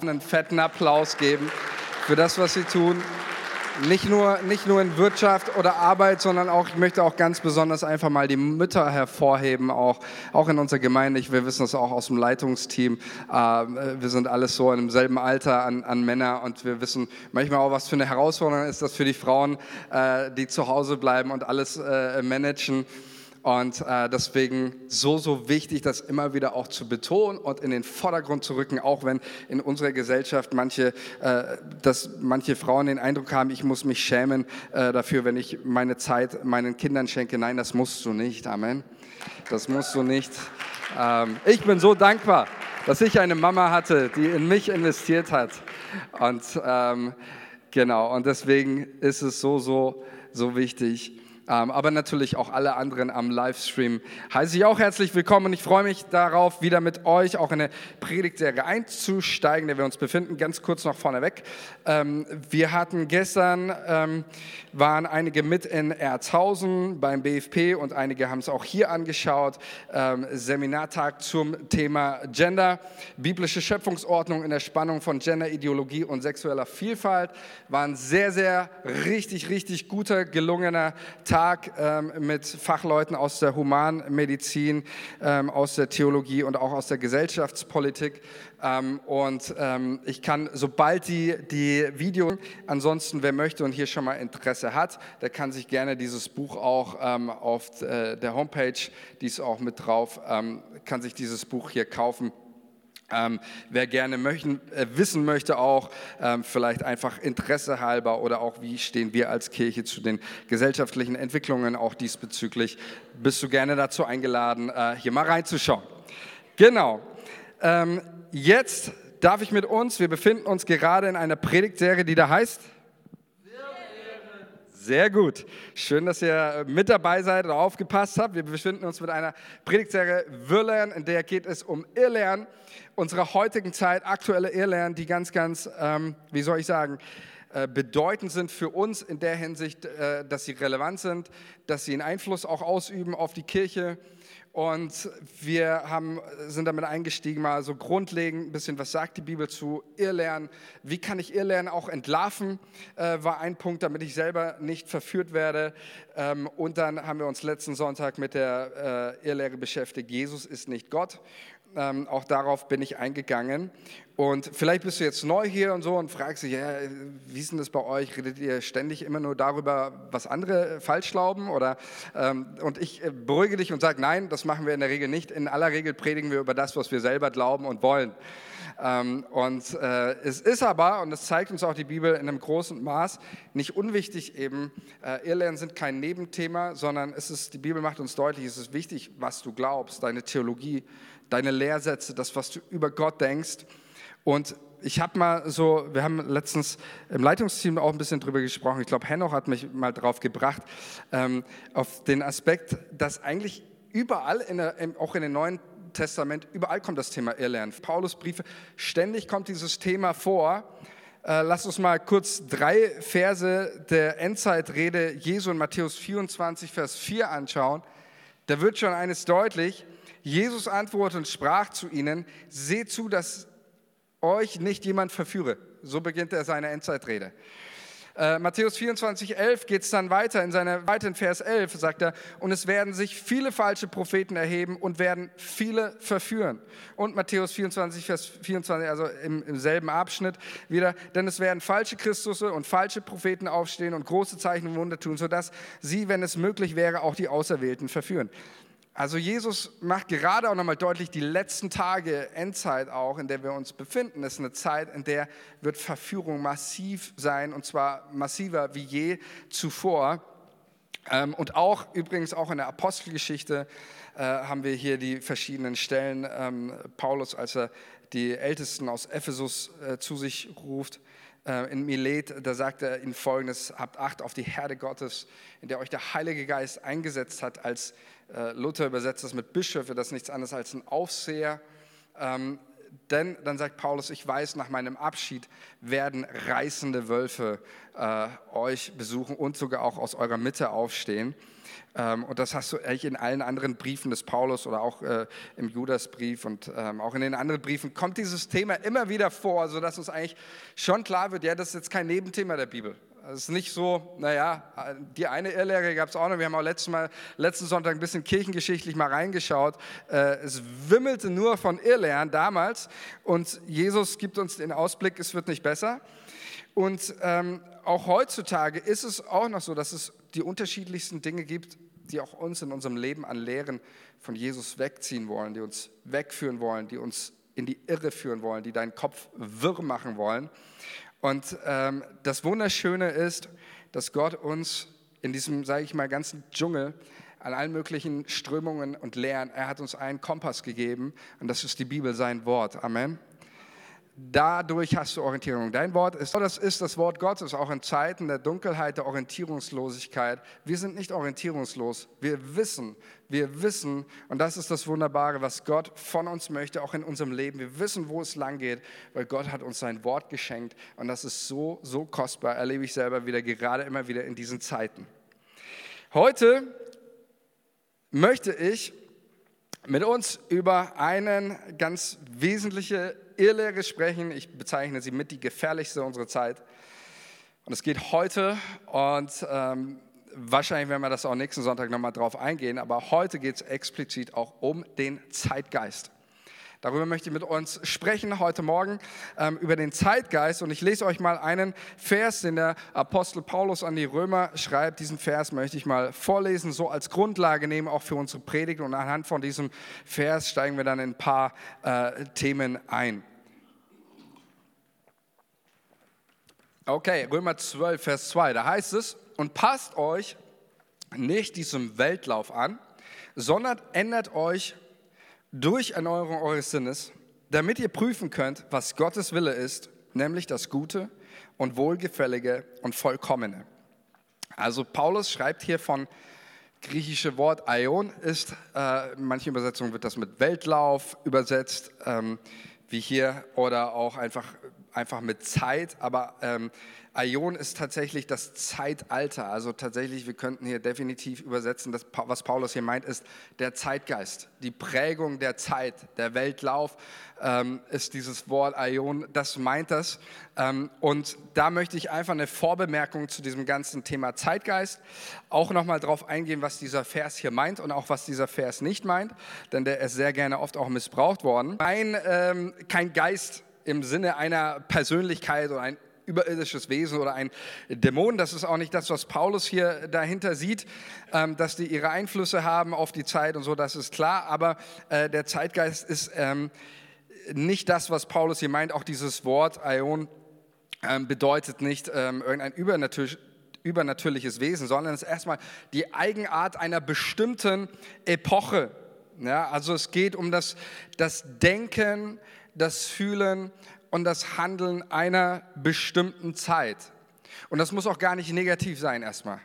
einen fetten Applaus geben für das, was sie tun. Nicht nur, nicht nur in Wirtschaft oder Arbeit, sondern auch, ich möchte auch ganz besonders einfach mal die Mütter hervorheben, auch, auch in unserer Gemeinde. Wir wissen das auch aus dem Leitungsteam. Äh, wir sind alles so im selben Alter an, an Männer und wir wissen manchmal auch, was für eine Herausforderung ist das für die Frauen, äh, die zu Hause bleiben und alles äh, managen. Und äh, deswegen so, so wichtig, das immer wieder auch zu betonen und in den Vordergrund zu rücken, auch wenn in unserer Gesellschaft manche, äh, dass manche Frauen den Eindruck haben, ich muss mich schämen äh, dafür, wenn ich meine Zeit meinen Kindern schenke. Nein, das musst du nicht. Amen. Das musst du nicht. Ähm, ich bin so dankbar, dass ich eine Mama hatte, die in mich investiert hat. Und ähm, genau, und deswegen ist es so, so, so wichtig aber natürlich auch alle anderen am Livestream. Heiße ich auch herzlich willkommen und ich freue mich darauf, wieder mit euch auch in eine Predigtserie einzusteigen, in der wir uns befinden. Ganz kurz noch vorneweg. Ähm, wir hatten gestern, ähm, waren einige mit in Erzhausen beim BFP und einige haben es auch hier angeschaut. Seminartag zum Thema Gender, biblische Schöpfungsordnung in der Spannung von Gender, Ideologie und sexueller Vielfalt. War ein sehr, sehr richtig, richtig guter, gelungener Tag. Tag ähm, mit Fachleuten aus der Humanmedizin, ähm, aus der Theologie und auch aus der Gesellschaftspolitik. Ähm, und ähm, ich kann, sobald die, die Video, ansonsten wer möchte und hier schon mal Interesse hat, der kann sich gerne dieses Buch auch ähm, auf äh, der Homepage, die ist auch mit drauf, ähm, kann sich dieses Buch hier kaufen. Ähm, wer gerne möchten, äh, wissen möchte, auch ähm, vielleicht einfach Interesse halber oder auch wie stehen wir als Kirche zu den gesellschaftlichen Entwicklungen auch diesbezüglich, bist du gerne dazu eingeladen, äh, hier mal reinzuschauen. Genau. Ähm, jetzt darf ich mit uns, wir befinden uns gerade in einer Predigtserie, die da heißt sehr gut. Schön, dass ihr mit dabei seid und aufgepasst habt. Wir befinden uns mit einer Predigtserie Wirrlernen, in der geht es um Irrlernen, unserer heutigen Zeit, aktuelle Irrlernen, die ganz, ganz, ähm, wie soll ich sagen, äh, bedeutend sind für uns in der Hinsicht, äh, dass sie relevant sind, dass sie einen Einfluss auch ausüben auf die Kirche und wir haben, sind damit eingestiegen, mal so grundlegend ein bisschen, was sagt die Bibel zu Irrlernen? Wie kann ich Irrlernen auch entlarven? Äh, war ein Punkt, damit ich selber nicht verführt werde. Ähm, und dann haben wir uns letzten Sonntag mit der äh, Irrlehre beschäftigt. Jesus ist nicht Gott. Ähm, auch darauf bin ich eingegangen. Und vielleicht bist du jetzt neu hier und so und fragst dich, ja, wie ist denn das bei euch? Redet ihr ständig immer nur darüber, was andere falsch glauben? Oder, ähm, und ich äh, beruhige dich und sage, nein, das machen wir in der Regel nicht. In aller Regel predigen wir über das, was wir selber glauben und wollen. Ähm, und äh, es ist aber, und das zeigt uns auch die Bibel in einem großen Maß, nicht unwichtig eben, äh, Irrlernen sind kein Nebenthema, sondern es ist, die Bibel macht uns deutlich, es ist wichtig, was du glaubst, deine Theologie, deine Lehrsätze, das, was du über Gott denkst. Und ich habe mal so, wir haben letztens im Leitungsteam auch ein bisschen drüber gesprochen. Ich glaube, Henoch hat mich mal drauf gebracht, ähm, auf den Aspekt, dass eigentlich überall, in der, auch in den Neuen Testament, überall kommt das Thema Irrlernen. Paulus Briefe, ständig kommt dieses Thema vor. Äh, lass uns mal kurz drei Verse der Endzeitrede Jesu in Matthäus 24, Vers 4 anschauen. Da wird schon eines deutlich. Jesus antwortete und sprach zu ihnen, seht zu, dass euch nicht jemand verführe. So beginnt er seine Endzeitrede. Äh, Matthäus 24, 11 geht es dann weiter. In seiner weiteren Vers 11 sagt er, und es werden sich viele falsche Propheten erheben und werden viele verführen. Und Matthäus 24, Vers 24, also im, im selben Abschnitt wieder, denn es werden falsche Christusse und falsche Propheten aufstehen und große Zeichen und Wunder tun, sodass sie, wenn es möglich wäre, auch die Auserwählten verführen. Also Jesus macht gerade auch nochmal deutlich, die letzten Tage, Endzeit auch, in der wir uns befinden, ist eine Zeit, in der wird Verführung massiv sein und zwar massiver wie je zuvor. Ähm, und auch übrigens auch in der Apostelgeschichte äh, haben wir hier die verschiedenen Stellen. Ähm, Paulus, als er die Ältesten aus Ephesus äh, zu sich ruft, äh, in Milet, da sagt er ihnen folgendes, habt Acht auf die Herde Gottes, in der euch der Heilige Geist eingesetzt hat als Luther übersetzt das mit Bischöfe, das ist nichts anderes als ein Aufseher. Ähm, denn dann sagt Paulus, ich weiß, nach meinem Abschied werden reißende Wölfe äh, euch besuchen und sogar auch aus eurer Mitte aufstehen. Ähm, und das hast du eigentlich in allen anderen Briefen des Paulus oder auch äh, im Judasbrief und ähm, auch in den anderen Briefen kommt dieses Thema immer wieder vor, sodass uns eigentlich schon klar wird, ja, das ist jetzt kein Nebenthema der Bibel. Es ist nicht so, naja, die eine Irrlehre gab es auch noch. Wir haben auch letzten, Mal, letzten Sonntag ein bisschen kirchengeschichtlich mal reingeschaut. Äh, es wimmelte nur von Irrlehren damals und Jesus gibt uns den Ausblick, es wird nicht besser. Und ähm, auch heutzutage ist es auch noch so, dass es die unterschiedlichsten Dinge gibt, die auch uns in unserem Leben an Lehren von Jesus wegziehen wollen, die uns wegführen wollen, die uns in die Irre führen wollen, die deinen Kopf wirr machen wollen. Und ähm, das Wunderschöne ist, dass Gott uns in diesem, sage ich mal, ganzen Dschungel an allen möglichen Strömungen und Lehren, er hat uns einen Kompass gegeben und das ist die Bibel, sein Wort. Amen. Dadurch hast du Orientierung. Dein Wort ist, das ist das Wort Gottes, auch in Zeiten der Dunkelheit, der Orientierungslosigkeit. Wir sind nicht orientierungslos. Wir wissen, wir wissen, und das ist das Wunderbare, was Gott von uns möchte, auch in unserem Leben. Wir wissen, wo es lang geht, weil Gott hat uns sein Wort geschenkt. Und das ist so, so kostbar, erlebe ich selber wieder, gerade immer wieder in diesen Zeiten. Heute möchte ich mit uns über eine ganz wesentliche Irrlehre sprechen. Ich bezeichne sie mit die gefährlichste unserer Zeit. Und es geht heute und ähm, wahrscheinlich werden wir das auch nächsten Sonntag nochmal drauf eingehen, aber heute geht es explizit auch um den Zeitgeist. Darüber möchte ich mit uns sprechen heute Morgen, ähm, über den Zeitgeist. Und ich lese euch mal einen Vers, den der Apostel Paulus an die Römer schreibt. Diesen Vers möchte ich mal vorlesen, so als Grundlage nehmen, auch für unsere Predigt. Und anhand von diesem Vers steigen wir dann in ein paar äh, Themen ein. Okay, Römer 12, Vers 2, da heißt es, und passt euch nicht diesem Weltlauf an, sondern ändert euch durch Erneuerung eures Sinnes, damit ihr prüfen könnt, was Gottes Wille ist, nämlich das Gute und Wohlgefällige und Vollkommene. Also Paulus schreibt hier von griechische Wort Aion ist, äh, in manchen Übersetzungen wird das mit Weltlauf übersetzt, ähm, wie hier, oder auch einfach, einfach mit Zeit, aber ähm, Aion ist tatsächlich das Zeitalter. Also tatsächlich, wir könnten hier definitiv übersetzen, dass, was Paulus hier meint, ist der Zeitgeist. Die Prägung der Zeit, der Weltlauf ähm, ist dieses Wort Aion, das meint das. Ähm, und da möchte ich einfach eine Vorbemerkung zu diesem ganzen Thema Zeitgeist auch nochmal drauf eingehen, was dieser Vers hier meint und auch was dieser Vers nicht meint, denn der ist sehr gerne oft auch missbraucht worden. Kein, ähm, kein Geist im Sinne einer Persönlichkeit oder ein überirdisches Wesen oder ein Dämon. Das ist auch nicht das, was Paulus hier dahinter sieht, ähm, dass die ihre Einflüsse haben auf die Zeit und so, das ist klar. Aber äh, der Zeitgeist ist ähm, nicht das, was Paulus hier meint. Auch dieses Wort Aion ähm, bedeutet nicht irgendein übernatürliches übernatürliches Wesen, sondern es ist erstmal die Eigenart einer bestimmten Epoche. Ja, also es geht um das, das Denken, das Fühlen und das Handeln einer bestimmten Zeit. Und das muss auch gar nicht negativ sein erstmal.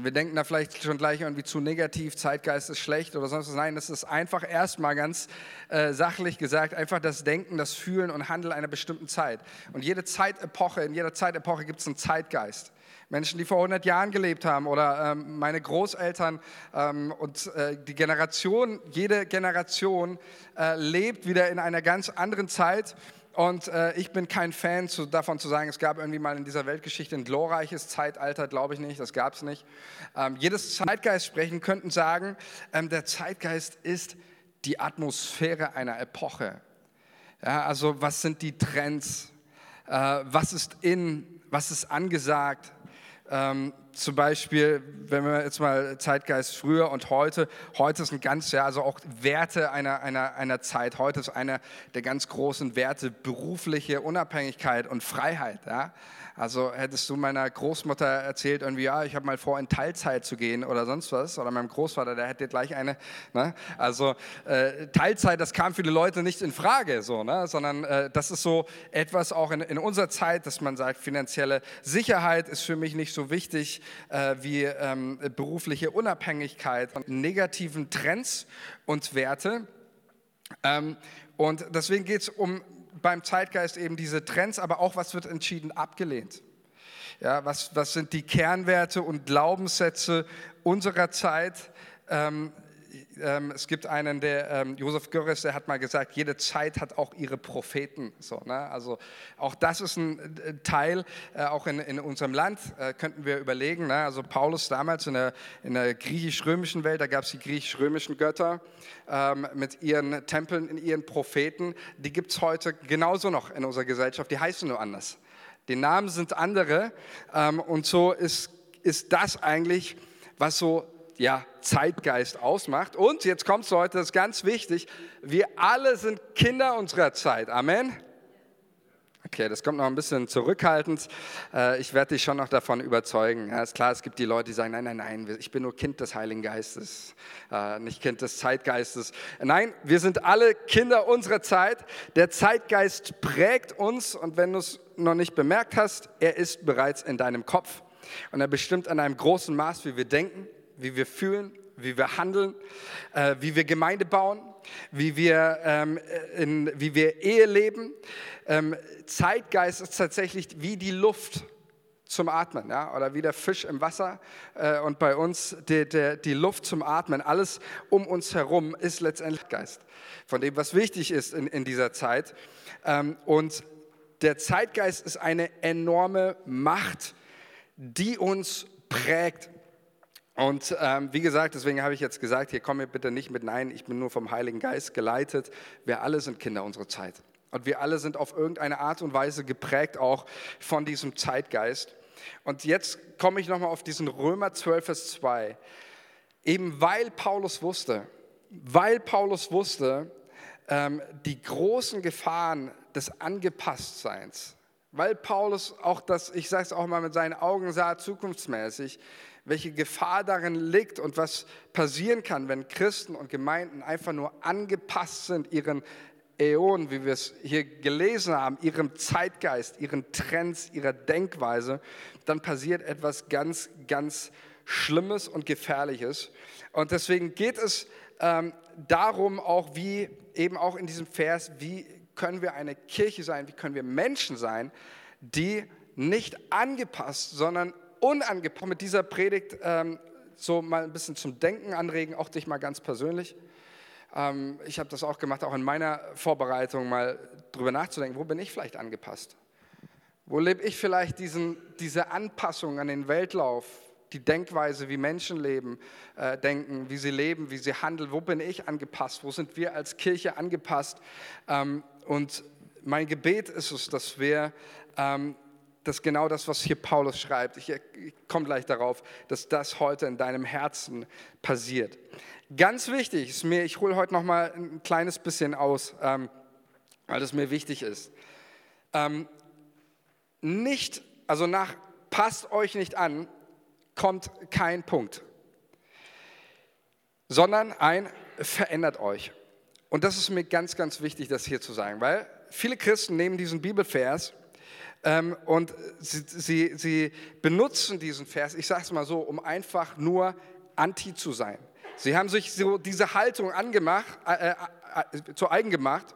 Wir denken da vielleicht schon gleich irgendwie zu negativ, Zeitgeist ist schlecht oder sonst was. Nein, das ist einfach erstmal ganz äh, sachlich gesagt, einfach das Denken, das Fühlen und Handeln einer bestimmten Zeit. Und jede Zeitepoche, in jeder Zeitepoche gibt es einen Zeitgeist. Menschen, die vor 100 Jahren gelebt haben oder ähm, meine Großeltern ähm, und äh, die Generation, jede Generation äh, lebt wieder in einer ganz anderen Zeit und äh, ich bin kein Fan zu, davon zu sagen, es gab irgendwie mal in dieser Weltgeschichte ein glorreiches Zeitalter, glaube ich nicht, das gab es nicht. Ähm, jedes Zeitgeist sprechen könnten sagen, ähm, der Zeitgeist ist die Atmosphäre einer Epoche. Ja, also was sind die Trends? Äh, was ist in? Was ist angesagt? Ähm, zum Beispiel, wenn wir jetzt mal Zeitgeist früher und heute, heute ist ein ganz, ja, also auch Werte einer, einer, einer Zeit, heute ist einer der ganz großen Werte berufliche Unabhängigkeit und Freiheit. Ja? Also hättest du meiner Großmutter erzählt, irgendwie, ja, ich habe mal vor, in Teilzeit zu gehen oder sonst was, oder meinem Großvater, der hätte gleich eine. Ne? Also äh, Teilzeit, das kam für die Leute nicht in Frage, so, ne? sondern äh, das ist so etwas auch in, in unserer Zeit, dass man sagt, finanzielle Sicherheit ist für mich nicht so wichtig äh, wie ähm, berufliche Unabhängigkeit und negativen Trends und Werte Ähm, und deswegen geht es um beim Zeitgeist eben diese Trends, aber auch, was wird entschieden abgelehnt. Ja, was, was sind die Kernwerte und Glaubenssätze unserer Zeit? Ähm, ähm, es gibt einen, der ähm, Josef Görres, der hat mal gesagt, jede Zeit hat auch ihre Propheten. So, ne? Also auch das ist ein äh, Teil, äh, auch in, in unserem Land äh, könnten wir überlegen. Ne? Also Paulus damals in der, in der griechisch-römischen Welt, da gab es die griechisch-römischen Götter ähm, mit ihren Tempeln, in ihren Propheten. Die gibt es heute genauso noch in unserer Gesellschaft, die heißen nur anders. Die Namen sind andere ähm, und so ist, ist das eigentlich, was so ja, Zeitgeist ausmacht. Und jetzt kommt es Leute, das ist ganz wichtig, wir alle sind Kinder unserer Zeit. Amen. Okay, das kommt noch ein bisschen zurückhaltend. Äh, ich werde dich schon noch davon überzeugen. Ja, ist klar, es gibt die Leute, die sagen, nein, nein, nein, ich bin nur Kind des Heiligen Geistes, äh, nicht Kind des Zeitgeistes. Nein, wir sind alle Kinder unserer Zeit. Der Zeitgeist prägt uns und wenn du es noch nicht bemerkt hast, er ist bereits in deinem Kopf und er bestimmt an einem großen Maß, wie wir denken, wie wir fühlen, wie wir handeln, äh, wie wir Gemeinde bauen, wie wir, ähm, in, wie wir Ehe leben. Ähm, Zeitgeist ist tatsächlich wie die Luft zum Atmen ja? oder wie der Fisch im Wasser äh, und bei uns die, die, die, Luft zum Atmen. Alles um uns herum ist letztendlich Geist, von dem, was wichtig ist in, in dieser Zeit. Ähm, und der Zeitgeist ist eine enorme Macht, die uns prägt und ähm, wie gesagt, deswegen habe ich jetzt gesagt, hier komm mir bitte nicht mit Nein, ich bin nur vom Heiligen Geist geleitet. Wir alle sind Kinder unserer Zeit. Und wir alle sind auf irgendeine Art und Weise geprägt auch von diesem Zeitgeist. Und jetzt komme ich nochmal auf diesen Römer 12, Vers 2. Eben weil Paulus wusste, weil Paulus wusste, ähm, die großen Gefahren des Angepasstseins, weil Paulus auch das, ich sage es auch mal mit seinen Augen sah, zukunftsmäßig, welche Gefahr darin liegt und was passieren kann, wenn Christen und Gemeinden einfach nur angepasst sind ihren Äonen, wie wir es hier gelesen haben, ihrem Zeitgeist, ihren Trends, ihrer Denkweise, dann passiert etwas ganz, ganz Schlimmes und Gefährliches. Und deswegen geht es ähm, darum, auch wie eben auch in diesem Vers, wie können wir eine Kirche sein, wie können wir Menschen sein, die nicht angepasst, sondern unangepasst mit dieser Predigt ähm, so mal ein bisschen zum Denken anregen, auch dich mal ganz persönlich. Ähm, ich habe das auch gemacht, auch in meiner Vorbereitung mal drüber nachzudenken, wo bin ich vielleicht angepasst? Wo lebe ich vielleicht diesen, diese Anpassung an den Weltlauf, die Denkweise, wie Menschen leben, äh, denken, wie sie leben, wie sie handeln? Wo bin ich angepasst? Wo sind wir als Kirche angepasst? Ähm, und mein Gebet ist es, dass wir ähm, das ist genau das, was hier Paulus schreibt. Ich, komme gleich darauf, dass das heute in deinem Herzen passiert. Ganz wichtig ist mir, ich hole heute noch mal ein kleines bisschen aus, ähm, weil das mir wichtig ist. Ähm, nicht, also nach passt euch nicht an, kommt kein Punkt, sondern ein verändert euch. Und das ist mir ganz, ganz wichtig, das hier zu sagen, weil viele Christen nehmen diesen Bibelvers und sie, sie, sie benutzen diesen Vers, ich sage es mal so, um einfach nur anti zu sein. Sie haben sich so diese Haltung angemacht, äh, äh, zu eigen gemacht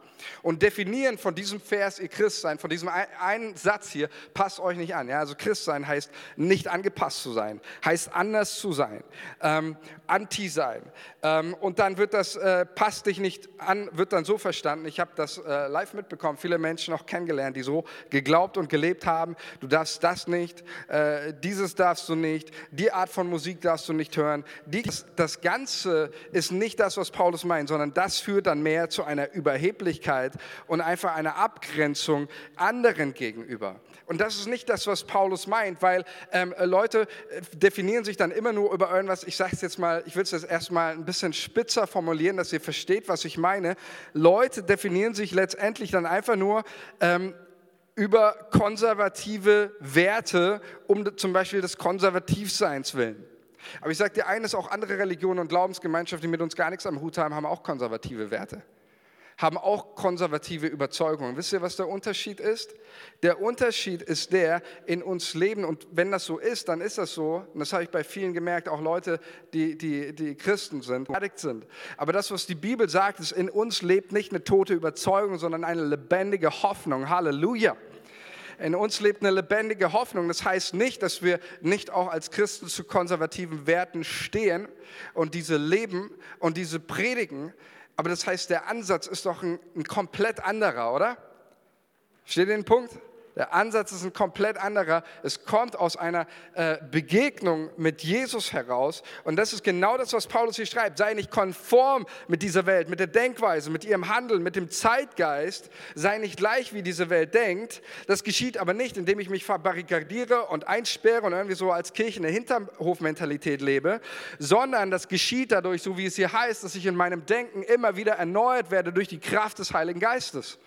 und definieren von diesem Vers ihr Christsein, von diesem einen Satz hier, passt euch nicht an. Ja? Also Christsein heißt nicht angepasst zu sein, heißt anders zu sein, ähm, anti sein. Ähm, und dann wird das, äh, passt dich nicht an, wird dann so verstanden, ich habe das äh, live mitbekommen, viele Menschen auch kennengelernt, die so geglaubt und gelebt haben, du darfst das nicht, äh, dieses darfst du nicht, die Art von Musik darfst du nicht hören. Dies, das Ganze ist nicht das, was Paulus meint, sondern das führt dann mehr zu einer Überheblichkeit und einfach einer Abgrenzung anderen gegenüber. Und das ist nicht das, was Paulus meint, weil ähm, Leute äh, definieren sich dann immer nur über irgendwas. Ich sage es jetzt mal, ich will es jetzt erstmal ein bisschen spitzer formulieren, dass ihr versteht, was ich meine. Leute definieren sich letztendlich dann einfach nur ähm, über konservative Werte, um zum Beispiel des Konservativseins willen. Aber ich sage dir eines, auch andere Religionen und Glaubensgemeinschaften, die mit uns gar nichts am Hut haben, haben auch konservative Werte. haben auch konservative Überzeugungen. Wisst ihr, was der Unterschied ist? Der Unterschied ist der, in uns leben, und wenn das so ist, dann ist das so, und das habe ich bei vielen gemerkt, auch Leute, die, die, die Christen sind, sind. Aber das, was die Bibel sagt, ist, in uns lebt nicht eine tote Überzeugung, sondern eine lebendige Hoffnung. Halleluja. In uns lebt eine lebendige Hoffnung. Das heißt nicht, dass wir nicht auch als Christen zu konservativen Werten stehen und diese leben und diese predigen, aber das heißt, der Ansatz ist doch ein, ein komplett anderer, oder? Steht den Punkt? Der Ansatz ist ein komplett anderer. Es kommt aus einer äh, Begegnung mit Jesus heraus. Und das ist genau das, was Paulus hier schreibt. Sei nicht konform mit dieser Welt, mit der Denkweise, mit ihrem Handeln, mit dem Zeitgeist. Sei nicht gleich, wie diese Welt denkt. Das geschieht aber nicht, indem ich mich verbarrikadiere und einsperre und irgendwie so als Kirche eine Hinterhofmentalität lebe, sondern das geschieht dadurch, so wie es hier heißt, dass ich in meinem Denken immer wieder erneuert werde durch die Kraft des Heiligen Geistes.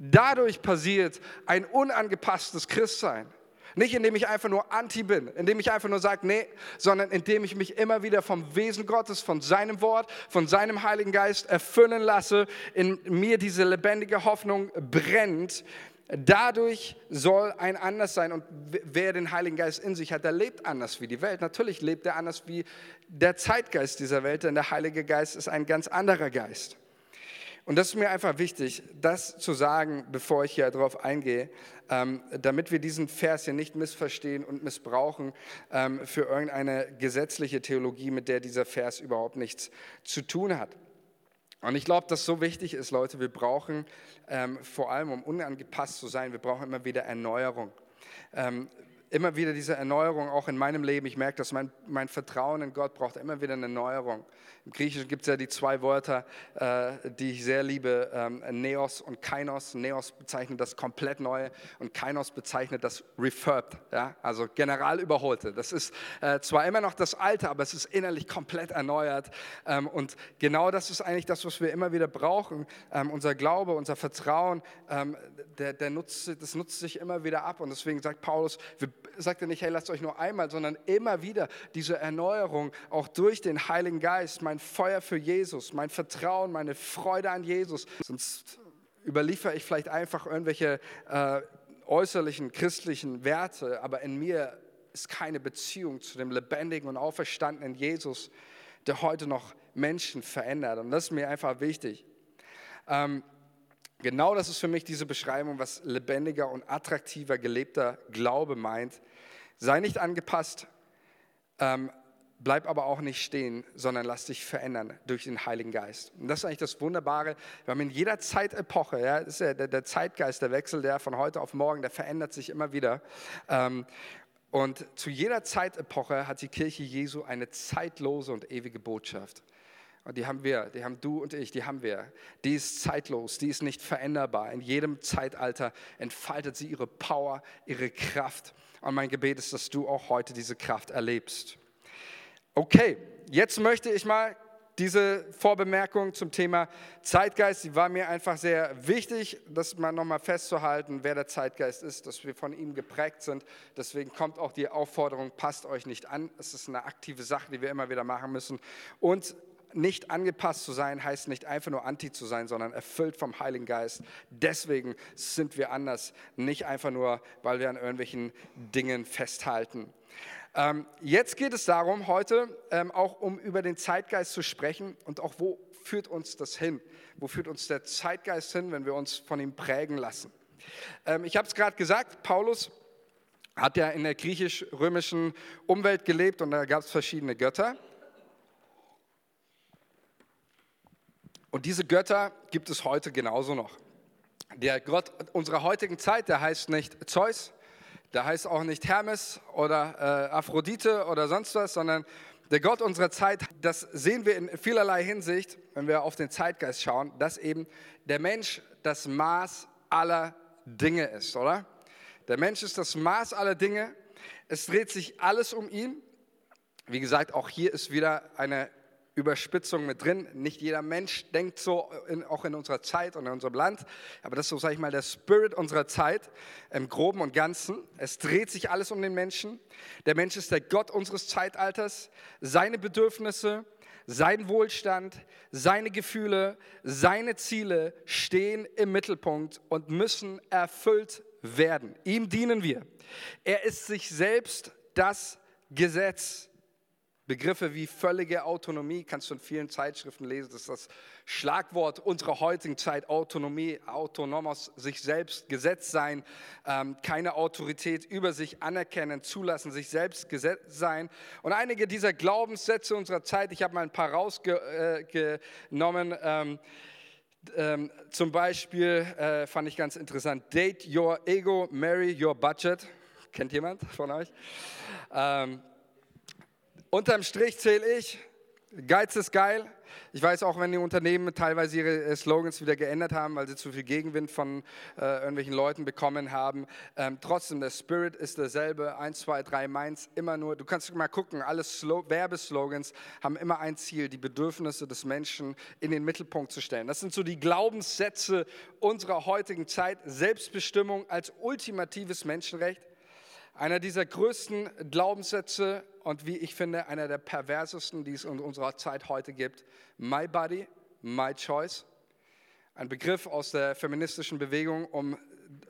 Dadurch passiert ein unangepasstes Christsein. Nicht indem ich einfach nur anti bin, indem ich einfach nur sage, nee, sondern indem ich mich immer wieder vom Wesen Gottes, von seinem Wort, von seinem Heiligen Geist erfüllen lasse, in mir diese lebendige Hoffnung brennt. Dadurch soll ein anders sein. Und wer den Heiligen Geist in sich hat, der lebt anders wie die Welt. Natürlich lebt er anders wie der Zeitgeist dieser Welt, denn der Heilige Geist ist ein ganz anderer Geist. Und das ist mir einfach wichtig, das zu sagen, bevor ich hier darauf eingehe, ähm, damit wir diesen Vers hier nicht missverstehen und missbrauchen ähm, für irgendeine gesetzliche Theologie, mit der dieser Vers überhaupt nichts zu tun hat. Und ich glaube, dass so wichtig ist, Leute, wir brauchen ähm, vor allem, um unangepasst zu sein, wir brauchen immer wieder Erneuerung. Immer wieder diese Erneuerung auch in meinem Leben. Ich merke, dass mein, mein Vertrauen in Gott braucht immer wieder eine Erneuerung. Im Griechischen gibt es ja die zwei Wörter, äh, die ich sehr liebe, ähm, Neos und Kainos. Neos bezeichnet das komplett Neue und Kainos bezeichnet das Refurbed, ja? also general überholte. Das ist äh, zwar immer noch das Alte, aber es ist innerlich komplett erneuert. Ähm, und genau das ist eigentlich das, was wir immer wieder brauchen. Ähm, unser Glaube, unser Vertrauen, ähm, der, der nutzt, das nutzt sich immer wieder ab. Und deswegen sagt Paulus, wir, sagt er nicht, hey, lasst euch nur einmal, sondern immer wieder diese Erneuerung, auch durch den Heiligen Geist. Mein Feuer für Jesus, mein Vertrauen, meine Freude an Jesus. Sonst überliefere ich vielleicht einfach irgendwelche äh, äußerlichen christlichen Werte, aber in mir ist keine Beziehung zu dem lebendigen und auferstandenen Jesus, der heute noch Menschen verändert. Und das ist mir einfach wichtig. Ähm, genau das ist für mich diese Beschreibung, was lebendiger und attraktiver gelebter Glaube meint. Sei nicht angepasst, ähm, Bleib aber auch nicht stehen, sondern lass dich verändern durch den Heiligen Geist. Und das ist eigentlich das Wunderbare. Wir haben in jeder Zeitepoche, ja, das ist ja der, der Zeitgeist, der Wechsel, der von heute auf morgen, der verändert sich immer wieder. Ähm, und zu jeder Zeitepoche hat die Kirche Jesu eine zeitlose und ewige Botschaft. Und die haben wir, die haben du und ich, die haben wir. Die ist zeitlos, die ist nicht veränderbar. In jedem Zeitalter entfaltet sie ihre Power, ihre Kraft. Und mein Gebet ist, dass du auch heute diese Kraft erlebst. Okay, jetzt möchte ich mal diese Vorbemerkung zum Thema Zeitgeist, die war mir einfach sehr wichtig, das mal nochmal festzuhalten, wer der Zeitgeist ist, dass wir von ihm geprägt sind. Deswegen kommt auch die Aufforderung, passt euch nicht an. Es ist eine aktive Sache, die wir immer wieder machen müssen. Und nicht angepasst zu sein, heißt nicht einfach nur anti zu sein, sondern erfüllt vom Heiligen Geist. Deswegen sind wir anders, nicht einfach nur, weil wir an irgendwelchen Dingen festhalten. Ähm, jetzt geht es darum, heute ähm, auch um über den Zeitgeist zu sprechen und auch wo führt uns das hin? Wo führt uns der Zeitgeist hin, wenn wir uns von ihm prägen lassen? Ähm, ich habe es gerade gesagt, Paulus hat ja in der griechisch-römischen Umwelt gelebt und da gab es verschiedene Götter. Und diese Götter gibt es heute genauso noch. Der Gott unserer heutigen Zeit, der heißt nicht Zeus, der heißt auch nicht Hermes oder äh, Aphrodite oder sonst was, sondern der Gott unserer Zeit, das sehen wir in vielerlei Hinsicht, wenn wir auf den Zeitgeist schauen, dass eben der Mensch das Maß aller Dinge ist, oder? Der Mensch ist das Maß aller Dinge. Es dreht sich alles um ihn. Wie gesagt, auch hier ist wieder eine Überspitzung mit drin. Nicht jeder Mensch denkt so, in, auch in unserer Zeit und in unserem Land. Aber das ist so, sage ich mal, der Spirit unserer Zeit im Groben und Ganzen. Es dreht sich alles um den Menschen. Der Mensch ist der Gott unseres Zeitalters. Seine Bedürfnisse, Sein Wohlstand, seine Gefühle, seine Ziele stehen im Mittelpunkt und müssen erfüllt werden. Ihm dienen wir. Er ist sich selbst das Gesetz. Begriffe wie völlige Autonomie kannst du in vielen Zeitschriften lesen. Das ist das Schlagwort unserer heutigen Zeit. Autonomie, autonomos, sich selbst Gesetz sein, ähm, keine Autorität über sich anerkennen, zulassen, sich selbst Gesetz sein. Und einige dieser Glaubenssätze unserer Zeit, ich habe mal ein paar rausgenommen. Äh, ähm, ähm, zum Beispiel äh, fand ich ganz interessant, date your ego, marry your budget. Kennt jemand von euch? Unterm Strich zähle ich, Geiz ist geil. Ich weiß auch, wenn die Unternehmen teilweise ihre äh, Slogans wieder geändert haben, weil sie zu viel Gegenwind von äh, irgendwelchen Leuten bekommen haben. Ähm, trotzdem, der Spirit ist derselbe. Eins, zwei, drei, meins, immer nur. Du kannst mal gucken, alle Slo Werbeslogans haben immer ein Ziel, die Bedürfnisse des Menschen in den Mittelpunkt zu stellen. Das sind so die Glaubenssätze unserer heutigen Zeit. Selbstbestimmung als ultimatives Menschenrecht. Einer dieser größten Glaubenssätze und wie ich finde, einer der perversesten, die es in unserer Zeit heute gibt. My Body, My Choice. Ein Begriff aus der feministischen Bewegung um,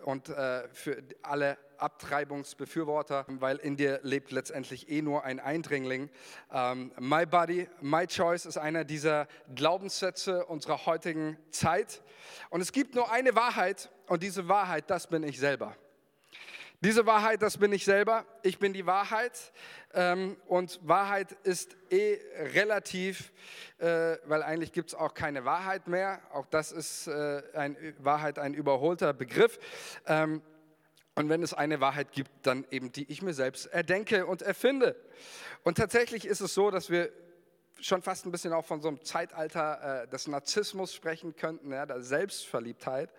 und äh, für alle Abtreibungsbefürworter, weil in dir lebt letztendlich eh nur ein Eindringling. Ähm, my Body, My Choice ist einer dieser Glaubenssätze unserer heutigen Zeit. Und es gibt nur eine Wahrheit und diese Wahrheit, das bin ich selber. Diese Wahrheit, das bin ich selber. Ich bin die Wahrheit. Ähm, und Wahrheit ist eh relativ, äh, weil eigentlich gibt es auch keine Wahrheit mehr. Auch das ist äh, ein, Wahrheit ein überholter Begriff. Ähm, und wenn es eine Wahrheit gibt, dann eben die ich mir selbst erdenke und erfinde. Und tatsächlich ist es so, dass wir schon fast ein bisschen auch von so einem Zeitalter äh, des Narzissmus sprechen könnten, der Selbstverliebtheit.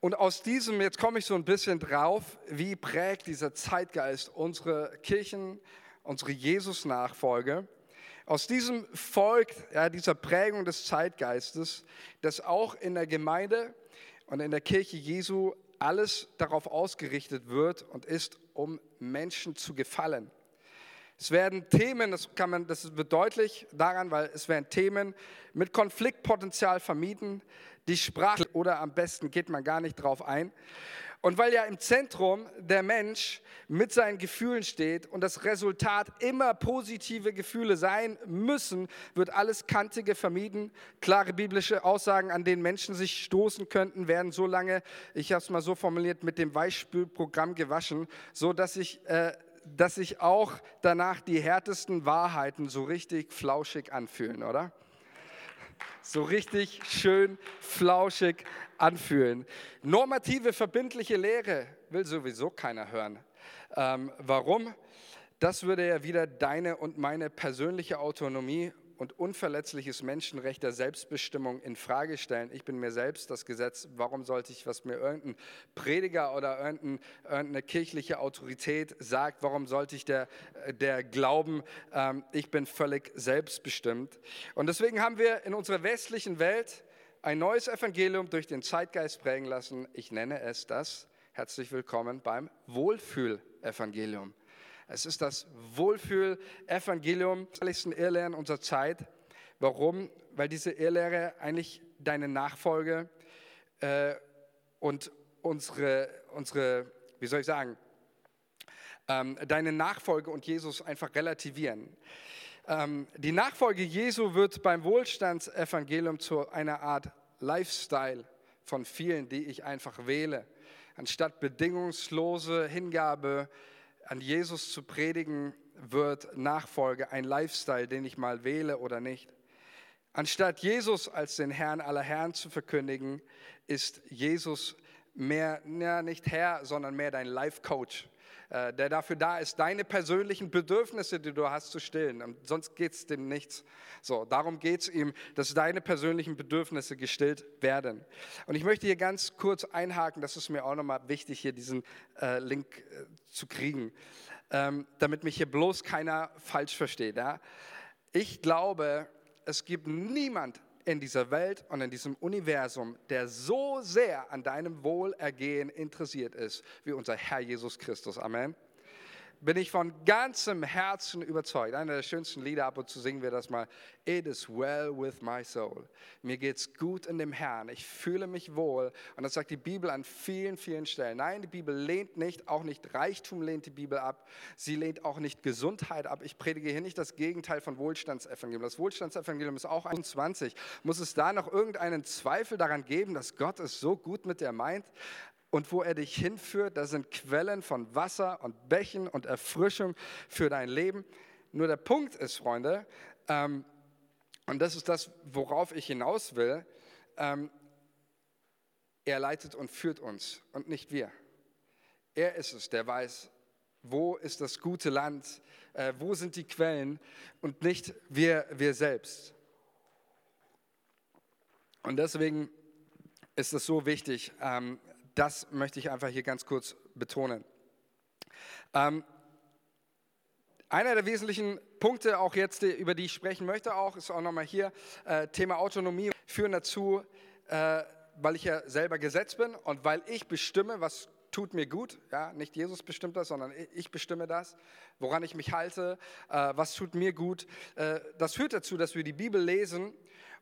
Und aus diesem, jetzt komme ich so ein bisschen drauf, wie prägt dieser Zeitgeist unsere Kirchen, unsere Jesus-Nachfolge. Aus diesem folgt ja, dieser Prägung des Zeitgeistes, dass auch in der Gemeinde und in der Kirche Jesu alles darauf ausgerichtet wird und ist, um Menschen zu gefallen. Es werden Themen, das, kann man, das wird deutlich daran, weil es werden Themen mit Konfliktpotenzial vermieden, die Sprache oder am besten geht man gar nicht drauf ein. Und weil ja im Zentrum der Mensch mit seinen Gefühlen steht und das Resultat immer positive Gefühle sein müssen, wird alles Kantige vermieden. Klare biblische Aussagen, an denen Menschen sich stoßen könnten, werden so lange, ich habe es mal so formuliert, mit dem Weichspülprogramm gewaschen, so dass sich äh, dass sich auch danach die härtesten Wahrheiten so richtig flauschig anfühlen, oder? So richtig schön flauschig anfühlen. Normative, verbindliche Lehre will sowieso keiner hören. Ähm, warum? Das würde ja wieder deine und meine persönliche Autonomie und unverletzliches Menschenrecht der Selbstbestimmung in Frage stellen. Ich bin mir selbst das Gesetz. Warum sollte ich, was mir irgendein Prediger oder irgendein, irgendeine kirchliche Autorität sagt, warum sollte ich der, der glauben, ähm, ich bin völlig selbstbestimmt? Und deswegen haben wir in unserer westlichen Welt ein neues Evangelium durch den Zeitgeist prägen lassen. Ich nenne es das. Herzlich willkommen beim Wohlfühl-Evangelium. Es ist das Wohlfühl-Evangelium, das Irrlehren unserer Zeit. Warum? Weil diese Irrlehre eigentlich deine Nachfolge äh, und unsere, unsere, wie soll ich sagen, ähm, deine Nachfolge und Jesus einfach relativieren. Ähm, die Nachfolge Jesu wird beim Wohlstandsevangelium zu einer Art Lifestyle von vielen, die ich einfach wähle. Anstatt bedingungslose Hingabe an Jesus zu predigen, wird Nachfolge ein Lifestyle, den ich mal wähle oder nicht. Anstatt Jesus als den Herrn aller Herren zu verkündigen, ist Jesus mehr, ja, nicht Herr, sondern mehr dein Life Coach, der dafür da ist, deine persönlichen Bedürfnisse, die du hast, zu stillen. Und sonst geht es dem nichts. So, darum geht es ihm, dass deine persönlichen Bedürfnisse gestillt werden. Und ich möchte hier ganz kurz einhaken, das ist mir auch nochmal wichtig, hier diesen äh, Link äh, zu kriegen, ähm, damit mich hier bloß keiner falsch versteht. Ja? Ich glaube, es gibt niemand in dieser Welt und in diesem Universum, der so sehr an deinem Wohlergehen interessiert ist, wie unser Herr Jesus Christus. Amen. Bin ich von ganzem Herzen überzeugt. Einer der schönsten Lieder, ab und zu singen wir das mal. It is well with my soul. Mir geht's gut in dem Herrn. Ich fühle mich wohl. Und das sagt die Bibel an vielen, vielen Stellen. Nein, die Bibel lehnt nicht, auch nicht Reichtum lehnt die Bibel ab. Sie lehnt auch nicht Gesundheit ab. Ich predige hier nicht das Gegenteil von Wohlstandsevangelium. Das Wohlstandsevangelium ist auch 21. Muss es da noch irgendeinen Zweifel daran geben, dass Gott es so gut mit dir meint? Und wo er dich hinführt, da sind Quellen von Wasser und Bächen und Erfrischung für dein Leben. Nur der Punkt ist, Freunde, ähm, und das ist das, worauf ich hinaus will, ähm, er leitet und führt uns und nicht wir. Er ist es, der weiß, wo ist das gute Land, äh, wo sind die Quellen und nicht wir, wir selbst. Und deswegen ist es so wichtig, ähm, das möchte ich einfach hier ganz kurz betonen. Ähm, einer der wesentlichen Punkte, auch jetzt, über die ich sprechen möchte, auch ist auch nochmal hier äh, Thema Autonomie führen dazu, äh, weil ich ja selber gesetzt bin und weil ich bestimme, was tut mir gut. Ja, nicht Jesus bestimmt das, sondern ich bestimme das, woran ich mich halte, äh, was tut mir gut. Äh, das führt dazu, dass wir die Bibel lesen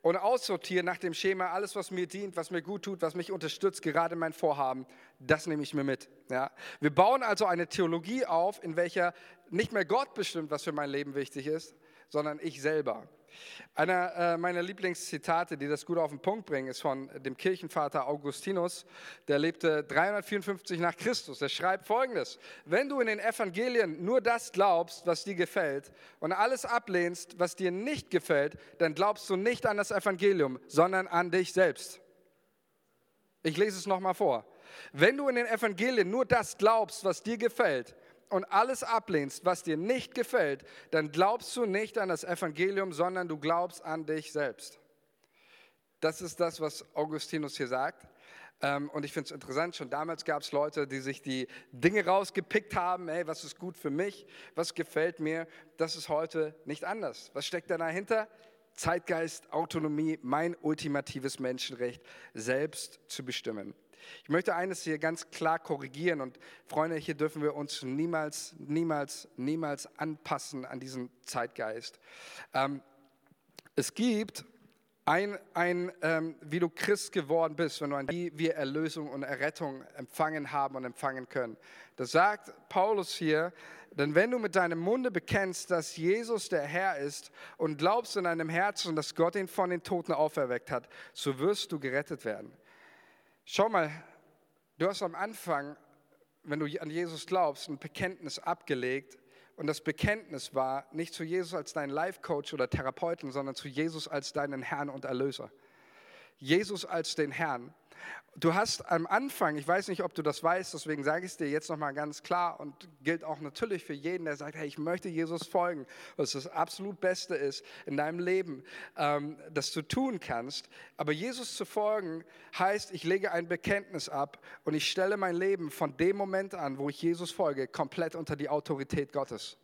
und aussortieren nach dem Schema, alles, was mir dient, was mir gut tut, was mich unterstützt, gerade mein Vorhaben, das nehme ich mir mit. Ja? Wir bauen also eine Theologie auf, in welcher nicht mehr Gott bestimmt, was für mein Leben wichtig ist, sondern ich selber. Einer äh, meiner Lieblingszitate, die das gut auf den Punkt bringen, ist von dem Kirchenvater Augustinus. Der lebte 354 nach Christus. Er schreibt folgendes: Wenn du in den Evangelien nur das glaubst, was dir gefällt, und alles ablehnst, was dir nicht gefällt, dann glaubst du nicht an das Evangelium, sondern an dich selbst. Ich lese es nochmal vor. Wenn du in den Evangelien nur das glaubst, was dir gefällt, und alles ablehnst, was dir nicht gefällt, dann glaubst du nicht an das Evangelium, sondern du glaubst an dich selbst. Das ist das, was Augustinus hier sagt. Ähm, und ich finde es interessant, schon damals gab es Leute, die sich die Dinge rausgepickt haben, hey, was ist gut für mich, was gefällt mir. Das ist heute nicht anders. Was steckt da dahinter? Zeitgeist, Autonomie, mein ultimatives Menschenrecht, selbst zu bestimmen. Ich möchte eines hier ganz klar korrigieren und Freunde, hier dürfen wir uns niemals, niemals, niemals anpassen an diesen Zeitgeist. Ähm, es gibt ein, ein ähm, wie du Christ geworden bist, wenn du ein, wie wir Erlösung und Errettung empfangen haben und empfangen können. Das sagt Paulus hier, denn wenn du mit deinem Munde bekennst, dass Jesus der Herr ist und glaubst in deinem Herzen, dass Gott ihn von den Toten auferweckt hat, so wirst du gerettet werden. Schau mal, du hast am Anfang, wenn du an Jesus glaubst, ein Bekenntnis abgelegt. Und das Bekenntnis war nicht zu Jesus als deinen Life-Coach oder Therapeuten, sondern zu Jesus als deinen Herrn und Erlöser. Jesus als den Herrn. Du hast am Anfang, ich weiß nicht, ob du das weißt, deswegen sage ich es dir jetzt nochmal ganz klar und gilt auch natürlich für jeden, der sagt, hey, ich möchte Jesus folgen, was das absolut Beste ist in deinem Leben, ähm, das du tun kannst. Aber Jesus zu folgen heißt, ich lege ein Bekenntnis ab und ich stelle mein Leben von dem Moment an, wo ich Jesus folge, komplett unter die Autorität Gottes.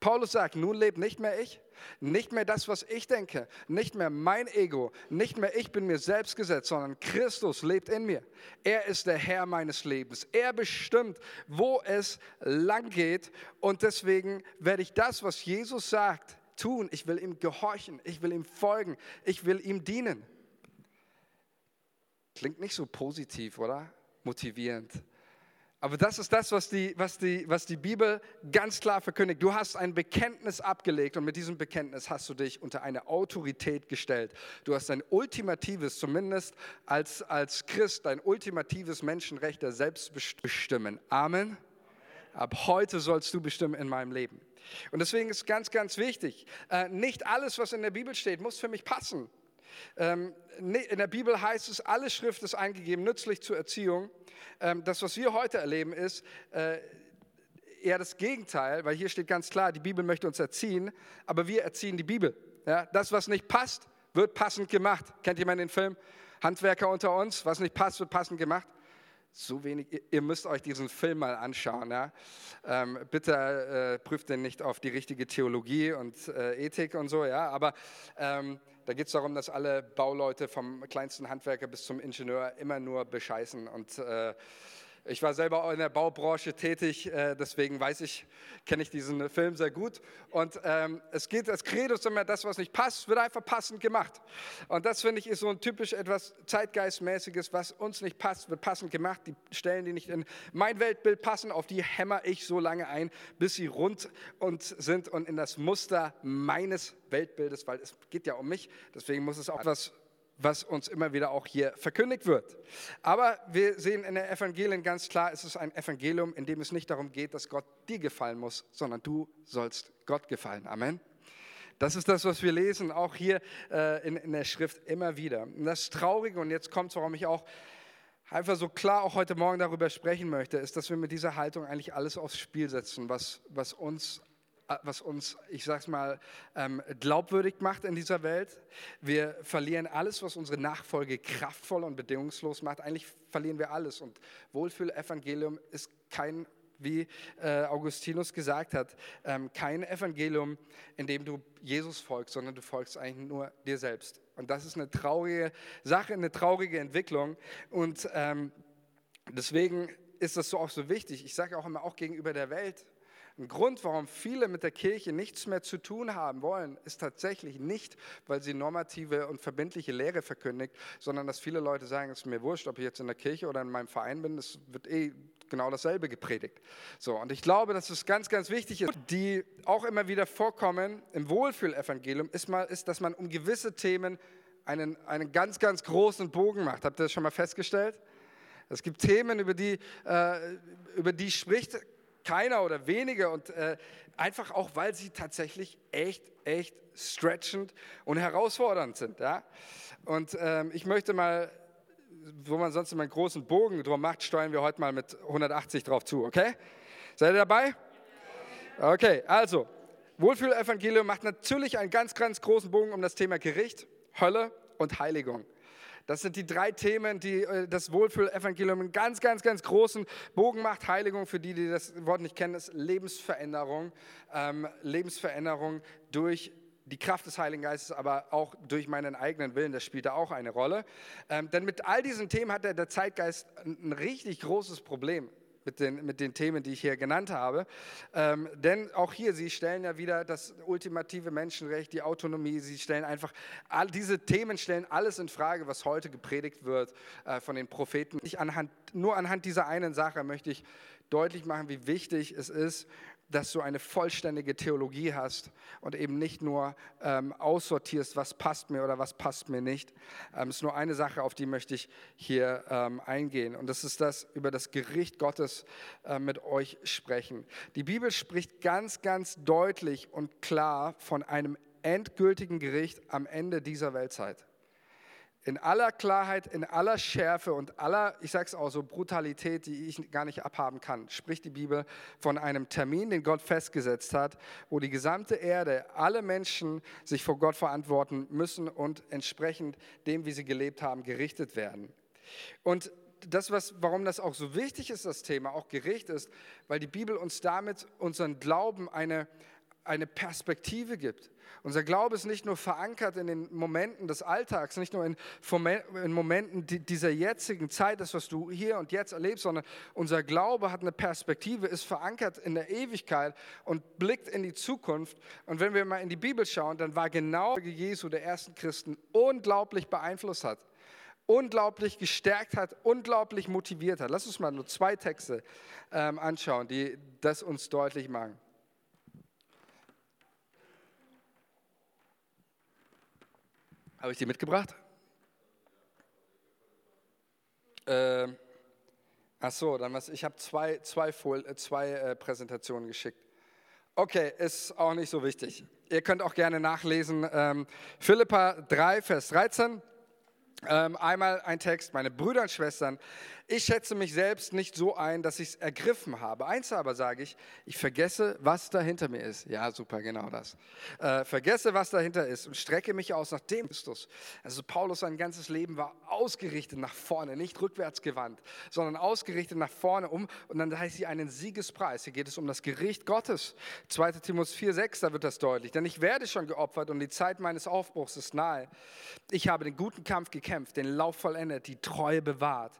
Paulus sagt, nun lebt nicht mehr ich, nicht mehr das, was ich denke, nicht mehr mein Ego, nicht mehr ich bin mir selbst gesetzt, sondern Christus lebt in mir. Er ist der Herr meines Lebens. Er bestimmt, wo es lang geht und deswegen werde ich das, was Jesus sagt, tun. Ich will ihm gehorchen, ich will ihm folgen, ich will ihm dienen. Klingt nicht so positiv, oder? Motivierend. Aber das ist das, was die, was, die, was die Bibel ganz klar verkündigt. Du hast ein Bekenntnis abgelegt und mit diesem Bekenntnis hast du dich unter eine Autorität gestellt. Du hast ein ultimatives, zumindest als, als Christ, ein ultimatives Menschenrecht der Selbstbestimmen. Amen. Ab heute sollst du bestimmen in meinem Leben. Und deswegen ist ganz, ganz wichtig, äh, nicht alles, was in der Bibel steht, muss für mich passen. Ähm, in der Bibel heißt es, alle Schrift ist eingegeben, nützlich zur Erziehung. Ähm, das, was wir heute erleben, ist äh, eher das Gegenteil, weil hier steht ganz klar, die Bibel möchte uns erziehen, aber wir erziehen die Bibel. das, was nicht passt, wird passend gemacht. Kennt jemand den Film? Handwerker unter uns, was nicht passt, wird passend gemacht so wenig, ihr müsst euch diesen Film mal anschauen. Ja? Ähm, bitte äh, prüft den nicht auf die richtige Theologie und äh, Ethik und so, ja, aber ähm, da geht es darum, dass alle Bauleute vom kleinsten Handwerker bis zum Ingenieur immer nur bescheißen und äh, Ich war selber auch in der Baubranche tätig, äh, deswegen weiß ich, kenne ich diesen Film sehr gut. Und ähm, es geht, das Credo immer, das, was nicht passt, wird einfach passend gemacht. Und das finde ich ist so ein typisch etwas Zeitgeistmäßiges, was uns nicht passt, wird passend gemacht. Die Stellen, die nicht in mein Weltbild passen, auf die hämmer ich so lange ein, bis sie rund und sind und in das Muster meines Weltbildes, weil es geht ja um mich. Deswegen muss es auch etwas was uns immer wieder auch hier verkündigt wird. Aber wir sehen in der Evangelien ganz klar, es ist ein Evangelium, in dem es nicht darum geht, dass Gott dir gefallen muss, sondern du sollst Gott gefallen. Amen. Das ist das, was wir lesen, auch hier äh, in, in der Schrift immer wieder. Und das Traurige, und jetzt kommt es, warum ich auch einfach so klar auch heute Morgen darüber sprechen möchte, ist, dass wir mit dieser Haltung eigentlich alles aufs Spiel setzen, was, was uns was uns, ich sag's mal, ähm, glaubwürdig macht in dieser Welt. Wir verlieren alles, was unsere Nachfolge kraftvoll und bedingungslos macht. Eigentlich verlieren wir alles. Und Wohlfühl-Evangelium ist kein wie äh, Augustinus gesagt hat, ähm, kein Evangelium, in dem du Jesus folgst, sondern du folgst eigentlich nur dir selbst. Und das ist eine traurige Sache, eine traurige Entwicklung. Und ähm, deswegen ist das so auch so wichtig. Ich sage auch immer, auch gegenüber der Welt, ein Grund, warum viele mit der Kirche nichts mehr zu tun haben wollen, ist tatsächlich nicht, weil sie normative und verbindliche Lehre verkündigt, sondern dass viele Leute sagen, es ist mir wurscht, ob ich jetzt in der Kirche oder in meinem Verein bin, es wird eh genau dasselbe gepredigt. So, und ich glaube, dass es ganz, ganz wichtig ist, die auch immer wieder vorkommen im Wohlfühlevangelium, ist, ist, dass man um gewisse Themen einen, einen ganz, ganz großen Bogen macht. Habt ihr das schon mal festgestellt? Es gibt Themen, über die, äh, über die spricht keiner oder wenige und äh, einfach auch, weil sie tatsächlich echt, echt stretchend und herausfordernd sind. Ja? Und ähm, ich möchte mal, wo man sonst immer einen großen Bogen drum macht, steuern wir heute mal mit 180 drauf zu, okay? Seid ihr dabei? Okay, also, Wohlfühlevangelium macht natürlich einen ganz, ganz großen Bogen um das Thema Gericht, Hölle und Heiligung. Das sind die drei Themen, die äh, das Wohlfühl-Evangelium einen ganz, ganz, ganz großen Bogen macht. Heiligung, für die, die das Wort nicht kennen, ist Lebensveränderung. Ähm, Lebensveränderung durch die Kraft des Heiligen Geistes, aber auch durch meinen eigenen Willen, das spielt da auch eine Rolle. Ähm, denn mit all diesen Themen hat der, Zeitgeist ein richtig großes Problem mit den, mit den Themen, die ich hier genannt habe. Ähm, denn auch hier, sie stellen ja wieder das ultimative Menschenrecht, die Autonomie, sie stellen einfach, all diese Themen stellen alles in Frage, was heute gepredigt wird äh, von den Propheten. Ich anhand, nur anhand dieser einen Sache möchte ich deutlich machen, wie wichtig es ist, dass du eine vollständige Theologie hast und eben nicht nur ähm, aussortierst, was passt mir oder was passt mir nicht. Ähm, es ist nur eine Sache, auf die möchte ich hier ähm, eingehen. Und das ist das, über das Gericht Gottes äh, mit euch sprechen. Die Bibel spricht ganz, ganz deutlich und klar von einem endgültigen Gericht am Ende dieser Weltzeit in aller Klarheit, in aller Schärfe und aller, ich sage es auch so, Brutalität, die ich gar nicht abhaben kann, spricht die Bibel von einem Termin, den Gott festgesetzt hat, wo die gesamte Erde, alle Menschen sich vor Gott verantworten müssen und entsprechend dem, wie sie gelebt haben, gerichtet werden. Und das, was, warum das auch so wichtig ist, das Thema, auch Gericht ist, weil die Bibel uns damit unseren Glauben eine, eine Perspektive gibt. Unser Glaube ist nicht nur verankert in den Momenten des Alltags, nicht nur in, Momenten dieser jetzigen Zeit, das, was du hier und jetzt erlebst, sondern unser Glaube hat eine Perspektive, ist verankert in der Ewigkeit und blickt in die Zukunft. Und wenn wir mal in die Bibel schauen, dann war genau Jesu der ersten Christen unglaublich beeinflusst hat unglaublich gestärkt hat, unglaublich motiviert hat. Lass uns mal nur zwei Texte ähm, anschauen, die das uns deutlich machen. Habe ich die mitgebracht? Äh, ach so, dann was, ich habe zwei, zwei, äh, zwei äh, Präsentationen geschickt. Okay, ist auch nicht so wichtig. Ihr könnt auch gerne nachlesen. Ähm, Philippa 3, Vers 13. Ähm, einmal ein Text, meine Brüder und Schwestern, ich schätze mich selbst nicht so ein, dass ich es ergriffen habe. Eins aber sage ich, ich vergesse, was da hinter mir ist. Ja, super, genau das. Äh, vergesse, was dahinter ist und strecke mich aus nach dem Christus. Also Paulus, sein ganzes Leben war ausgerichtet nach vorne, nicht rückwärts gewandt, sondern ausgerichtet nach vorne um. Und dann heißt sie einen Siegespreis. Hier geht es um das Gericht Gottes. 2 Timotheus 4, 6, da wird das deutlich. Denn ich werde schon geopfert und die Zeit meines Aufbruchs ist nahe. Ich habe den guten Kampf gekämpft, den Lauf vollendet, die Treue bewahrt.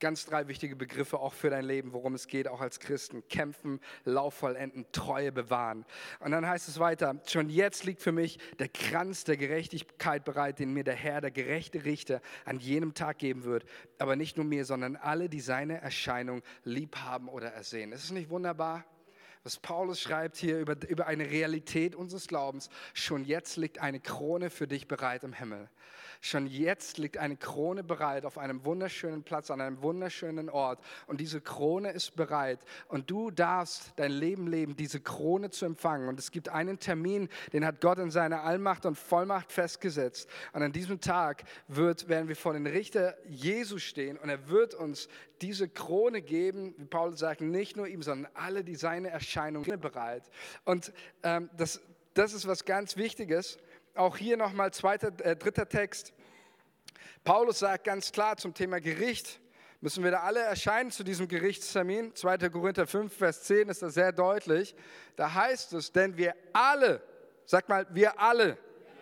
Ganz drei wichtige Begriffe auch für dein Leben, worum es geht, auch als Christen. Kämpfen, Lauf vollenden, Treue bewahren. Und dann heißt es weiter, schon jetzt liegt für mich der Kranz der Gerechtigkeit bereit, den mir der Herr, der gerechte Richter, an jenem Tag geben wird. Aber nicht nur mir, sondern alle, die seine Erscheinung lieb haben oder ersehen. Ist es nicht wunderbar? Was Paulus schreibt hier über, über eine Realität unseres Glaubens. Schon jetzt liegt eine Krone für dich bereit im Himmel. Schon jetzt liegt eine Krone bereit auf einem wunderschönen Platz, an einem wunderschönen Ort. Und diese Krone ist bereit. Und du darfst dein Leben leben, diese Krone zu empfangen. Und es gibt einen Termin, den hat Gott in seiner Allmacht und Vollmacht festgesetzt. Und an diesem Tag wird, werden wir vor den Richter Jesus stehen und er wird uns diese Krone geben, wie Paulus sagt, nicht nur ihm, sondern alle, die seine Erscheinung bereit. Und ähm, das, das ist was ganz Wichtiges auch hier nochmal zweiter, äh, dritter Text. Paulus sagt ganz klar zum Thema Gericht, müssen wir da alle erscheinen zu diesem Gerichtstermin. 2. Korinther 5, Vers 10 ist das sehr deutlich. Da heißt es, denn wir alle, sag mal, wir alle,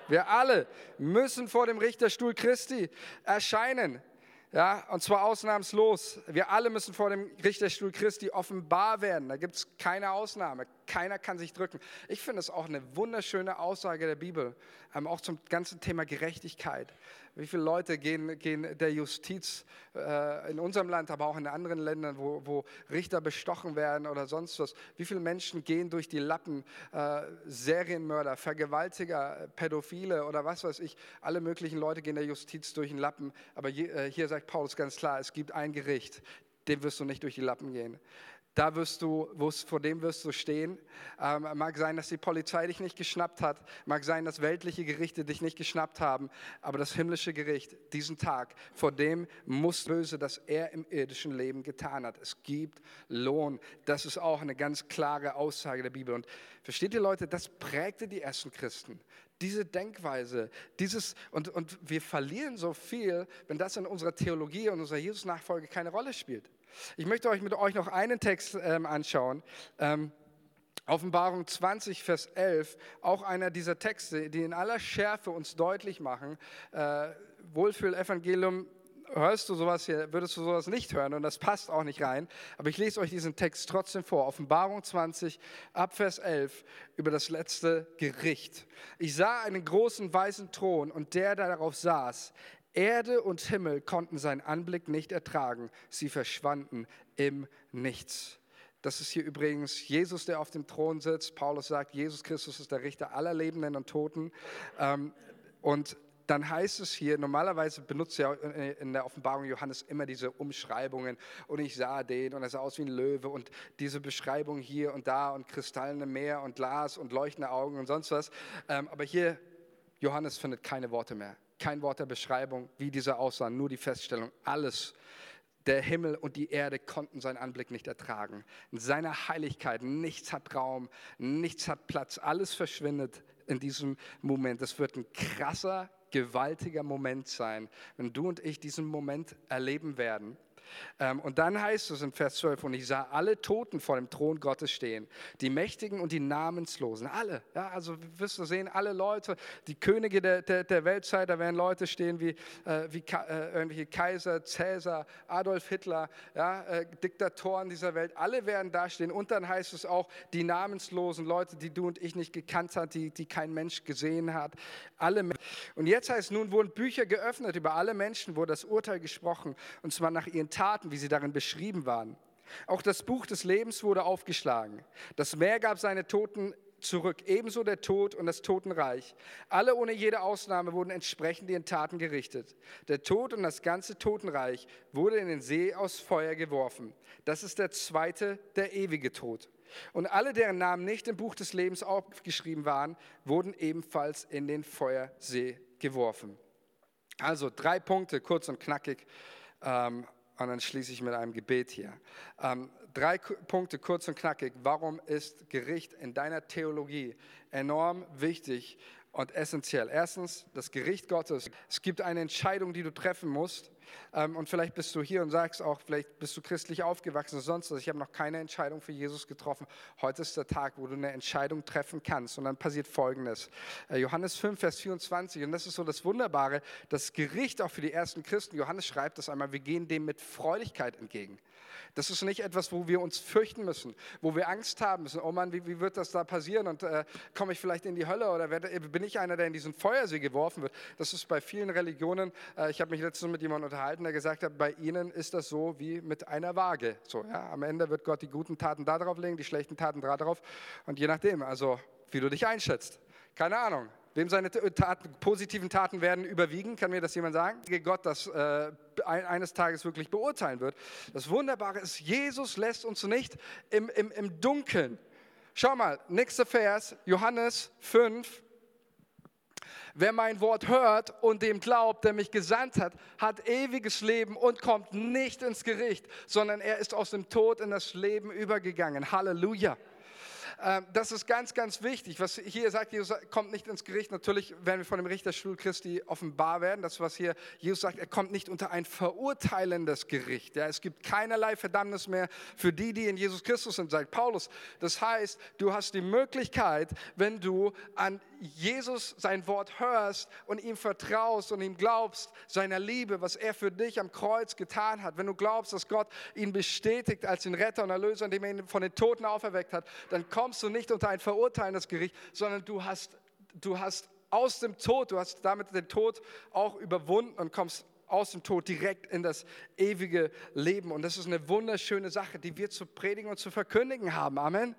wir alle müssen vor dem Richterstuhl Christi erscheinen. Ja, und zwar ausnahmslos. Wir alle müssen vor dem Richterstuhl Christi offenbar werden. Da gibt es keine Ausnahme. Keiner kann sich drücken. Ich finde es auch eine wunderschöne Aussage der Bibel, ähm, auch zum ganzen Thema Gerechtigkeit. Wie viele Leute gehen, gehen der Justiz äh, in unserem Land, aber auch in anderen Ländern, wo, wo, Richter bestochen werden oder sonst was? Wie viele Menschen gehen durch die Lappen? Äh, Serienmörder, Vergewaltiger, Pädophile oder was weiß ich. Alle möglichen Leute gehen der Justiz durch den Lappen. Aber je, äh, hier sagt Paulus ganz klar, es gibt ein Gericht, dem wirst du nicht durch die Lappen gehen. Da wirst du, vor dem wirst du stehen. Ähm, mag sein, dass die Polizei dich nicht geschnappt hat. Mag sein, dass weltliche Gerichte dich nicht geschnappt haben. Aber das himmlische Gericht, diesen Tag, vor dem muss böse, das er im irdischen Leben getan hat. Es gibt Lohn. Das ist auch eine ganz klare Aussage der Bibel. Und versteht ihr Leute, das prägte die ersten Christen. Diese Denkweise, dieses, und, und wir verlieren so viel, wenn das in unserer Theologie und unserer Jesus-Nachfolge keine Rolle spielt. Ich möchte euch mit euch noch einen Text ähm, anschauen. Ähm, Offenbarung 20, Vers 11, auch einer dieser Texte, die in aller Schärfe uns deutlich machen, äh, Wohlfühl-Evangelium, hörst du sowas hier, würdest du sowas nicht hören und das passt auch nicht rein. Aber ich lese euch diesen Text trotzdem vor. Offenbarung 20, ab Vers 11, über das letzte Gericht. Ich sah einen großen weißen Thron und der, der darauf saß, Erde und Himmel konnten seinen Anblick nicht ertragen. Sie verschwanden im Nichts. Das ist hier übrigens Jesus, der auf dem Thron sitzt. Paulus sagt, Jesus Christus ist der Richter aller Lebenden und Toten. Ähm, und dann heißt es hier, normalerweise benutzt ja in der Offenbarung Johannes immer diese Umschreibungen und ich sah den und er sah aus wie ein Löwe und diese Beschreibung hier und da und kristallene Meer und Glas und leuchtende Augen und sonst was. Ähm, aber hier, Johannes findet keine Worte mehr kein Wort der Beschreibung, wie dieser aussah, nur die Feststellung, alles, der Himmel und die Erde konnten seinen Anblick nicht ertragen. In seiner Heiligkeit, nichts hat Raum, nichts hat Platz, alles verschwindet in diesem Moment. Es wird ein krasser, gewaltiger Moment sein, wenn du und ich diesen Moment erleben werden. Ähm, und dann heißt es in Vers 12, und ich sah alle Toten vor dem Thron Gottes stehen, die Mächtigen und die Namenslosen, alle. Ja, also wirst du sehen, alle Leute, die Könige der, der, der Weltzeit, da werden Leute stehen wie, äh, wie äh, irgendwelche Kaiser, Cäsar, Adolf Hitler, ja, äh, Diktatoren dieser Welt, alle werden da stehen. Und dann heißt es auch, die Namenslosen, Leute, die du und ich nicht gekannt hat, die, die kein Mensch gesehen hat, alle. Und jetzt heißt es, nun wurden Bücher geöffnet über alle Menschen, wurde das Urteil gesprochen, und zwar nach ihren Taten wie sie darin beschrieben waren. Auch das Buch des Lebens wurde aufgeschlagen. Das Meer gab seine Toten zurück, ebenso der Tod und das Totenreich. Alle ohne jede Ausnahme wurden entsprechend ihren Taten gerichtet. Der Tod und das ganze Totenreich wurde in den See aus Feuer geworfen. Das ist der zweite, der ewige Tod. Und alle, deren Namen nicht im Buch des Lebens aufgeschrieben waren, wurden ebenfalls in den Feuersee geworfen. Also drei Punkte, kurz und knackig. Ähm, und dann schließe ich mit einem Gebet hier. Ähm, drei Punkte, kurz und knackig. Warum ist Gericht in deiner Theologie enorm wichtig und essentiell. Erstens, das Gericht Gottes. Es gibt eine Entscheidung, die du treffen musst. Ähm, und vielleicht bist du hier und sagst auch, vielleicht bist du christlich aufgewachsen oder sonst was. Ich habe noch keine Entscheidung für Jesus getroffen. Heute ist der Tag, wo du eine Entscheidung treffen kannst. Und dann passiert Folgendes. Äh, Johannes 5, Vers 24. Und das ist so das Wunderbare, das Gericht auch für die ersten Christen. Johannes schreibt das einmal, wir gehen dem mit Freudigkeit entgegen. Das ist nicht etwas, wo wir uns fürchten müssen, wo wir Angst haben müssen. Oh Mann, wie, wie wird das da passieren? Und äh, komme ich vielleicht in die Hölle oder werde, bin ich einer, der in diesen Feuersee geworfen wird? Das ist bei vielen Religionen. Äh, ich habe mich letztens mit jemandem unterhalten, der gesagt hat, bei ihnen ist das so wie mit einer Waage. So, ja, am Ende wird Gott die guten Taten da drauf legen, die schlechten Taten da drauf. Und je nachdem, also wie du dich einschätzt. Keine Ahnung. Wem seine Taten, positiven Taten werden überwiegen, kann mir das jemand sagen? Gott das äh, eines Tages wirklich beurteilen wird. Das Wunderbare ist, Jesus lässt uns nicht im, im, im Dunkeln. Schau mal, nächster Vers, Johannes 5. Wer mein Wort hört und dem glaubt, der mich gesandt hat, hat ewiges Leben und kommt nicht ins Gericht, sondern er ist aus dem Tod in das Leben übergegangen. Halleluja. Ähm, das ist ganz, ganz wichtig. Was hier sagt, Jesus kommt nicht ins Gericht. Natürlich werden wir von dem Richterstuhl Christi offenbar werden. Das, was hier Jesus sagt, er kommt nicht unter ein verurteilendes Gericht. Ja, es gibt keinerlei Verdammnis mehr für die, die in Jesus Christus sind, sagt Paulus. Das heißt, du hast die Möglichkeit, wenn du an Jesus sein Wort hörst und ihm vertraust und ihm glaubst, seiner Liebe, was er für dich am Kreuz getan hat, wenn du glaubst, dass Gott ihn bestätigt als den Retter und Erlöser, indem er ihn von den Toten auferweckt hat, dann kommst du nicht unter ein verurteilendes Gericht, sondern du hast, du hast aus dem Tod, du hast damit den Tod auch überwunden und kommst aus dem Tod direkt in das ewige Leben. Und das ist eine wunderschöne Sache, die wir zu predigen und zu verkündigen haben. Amen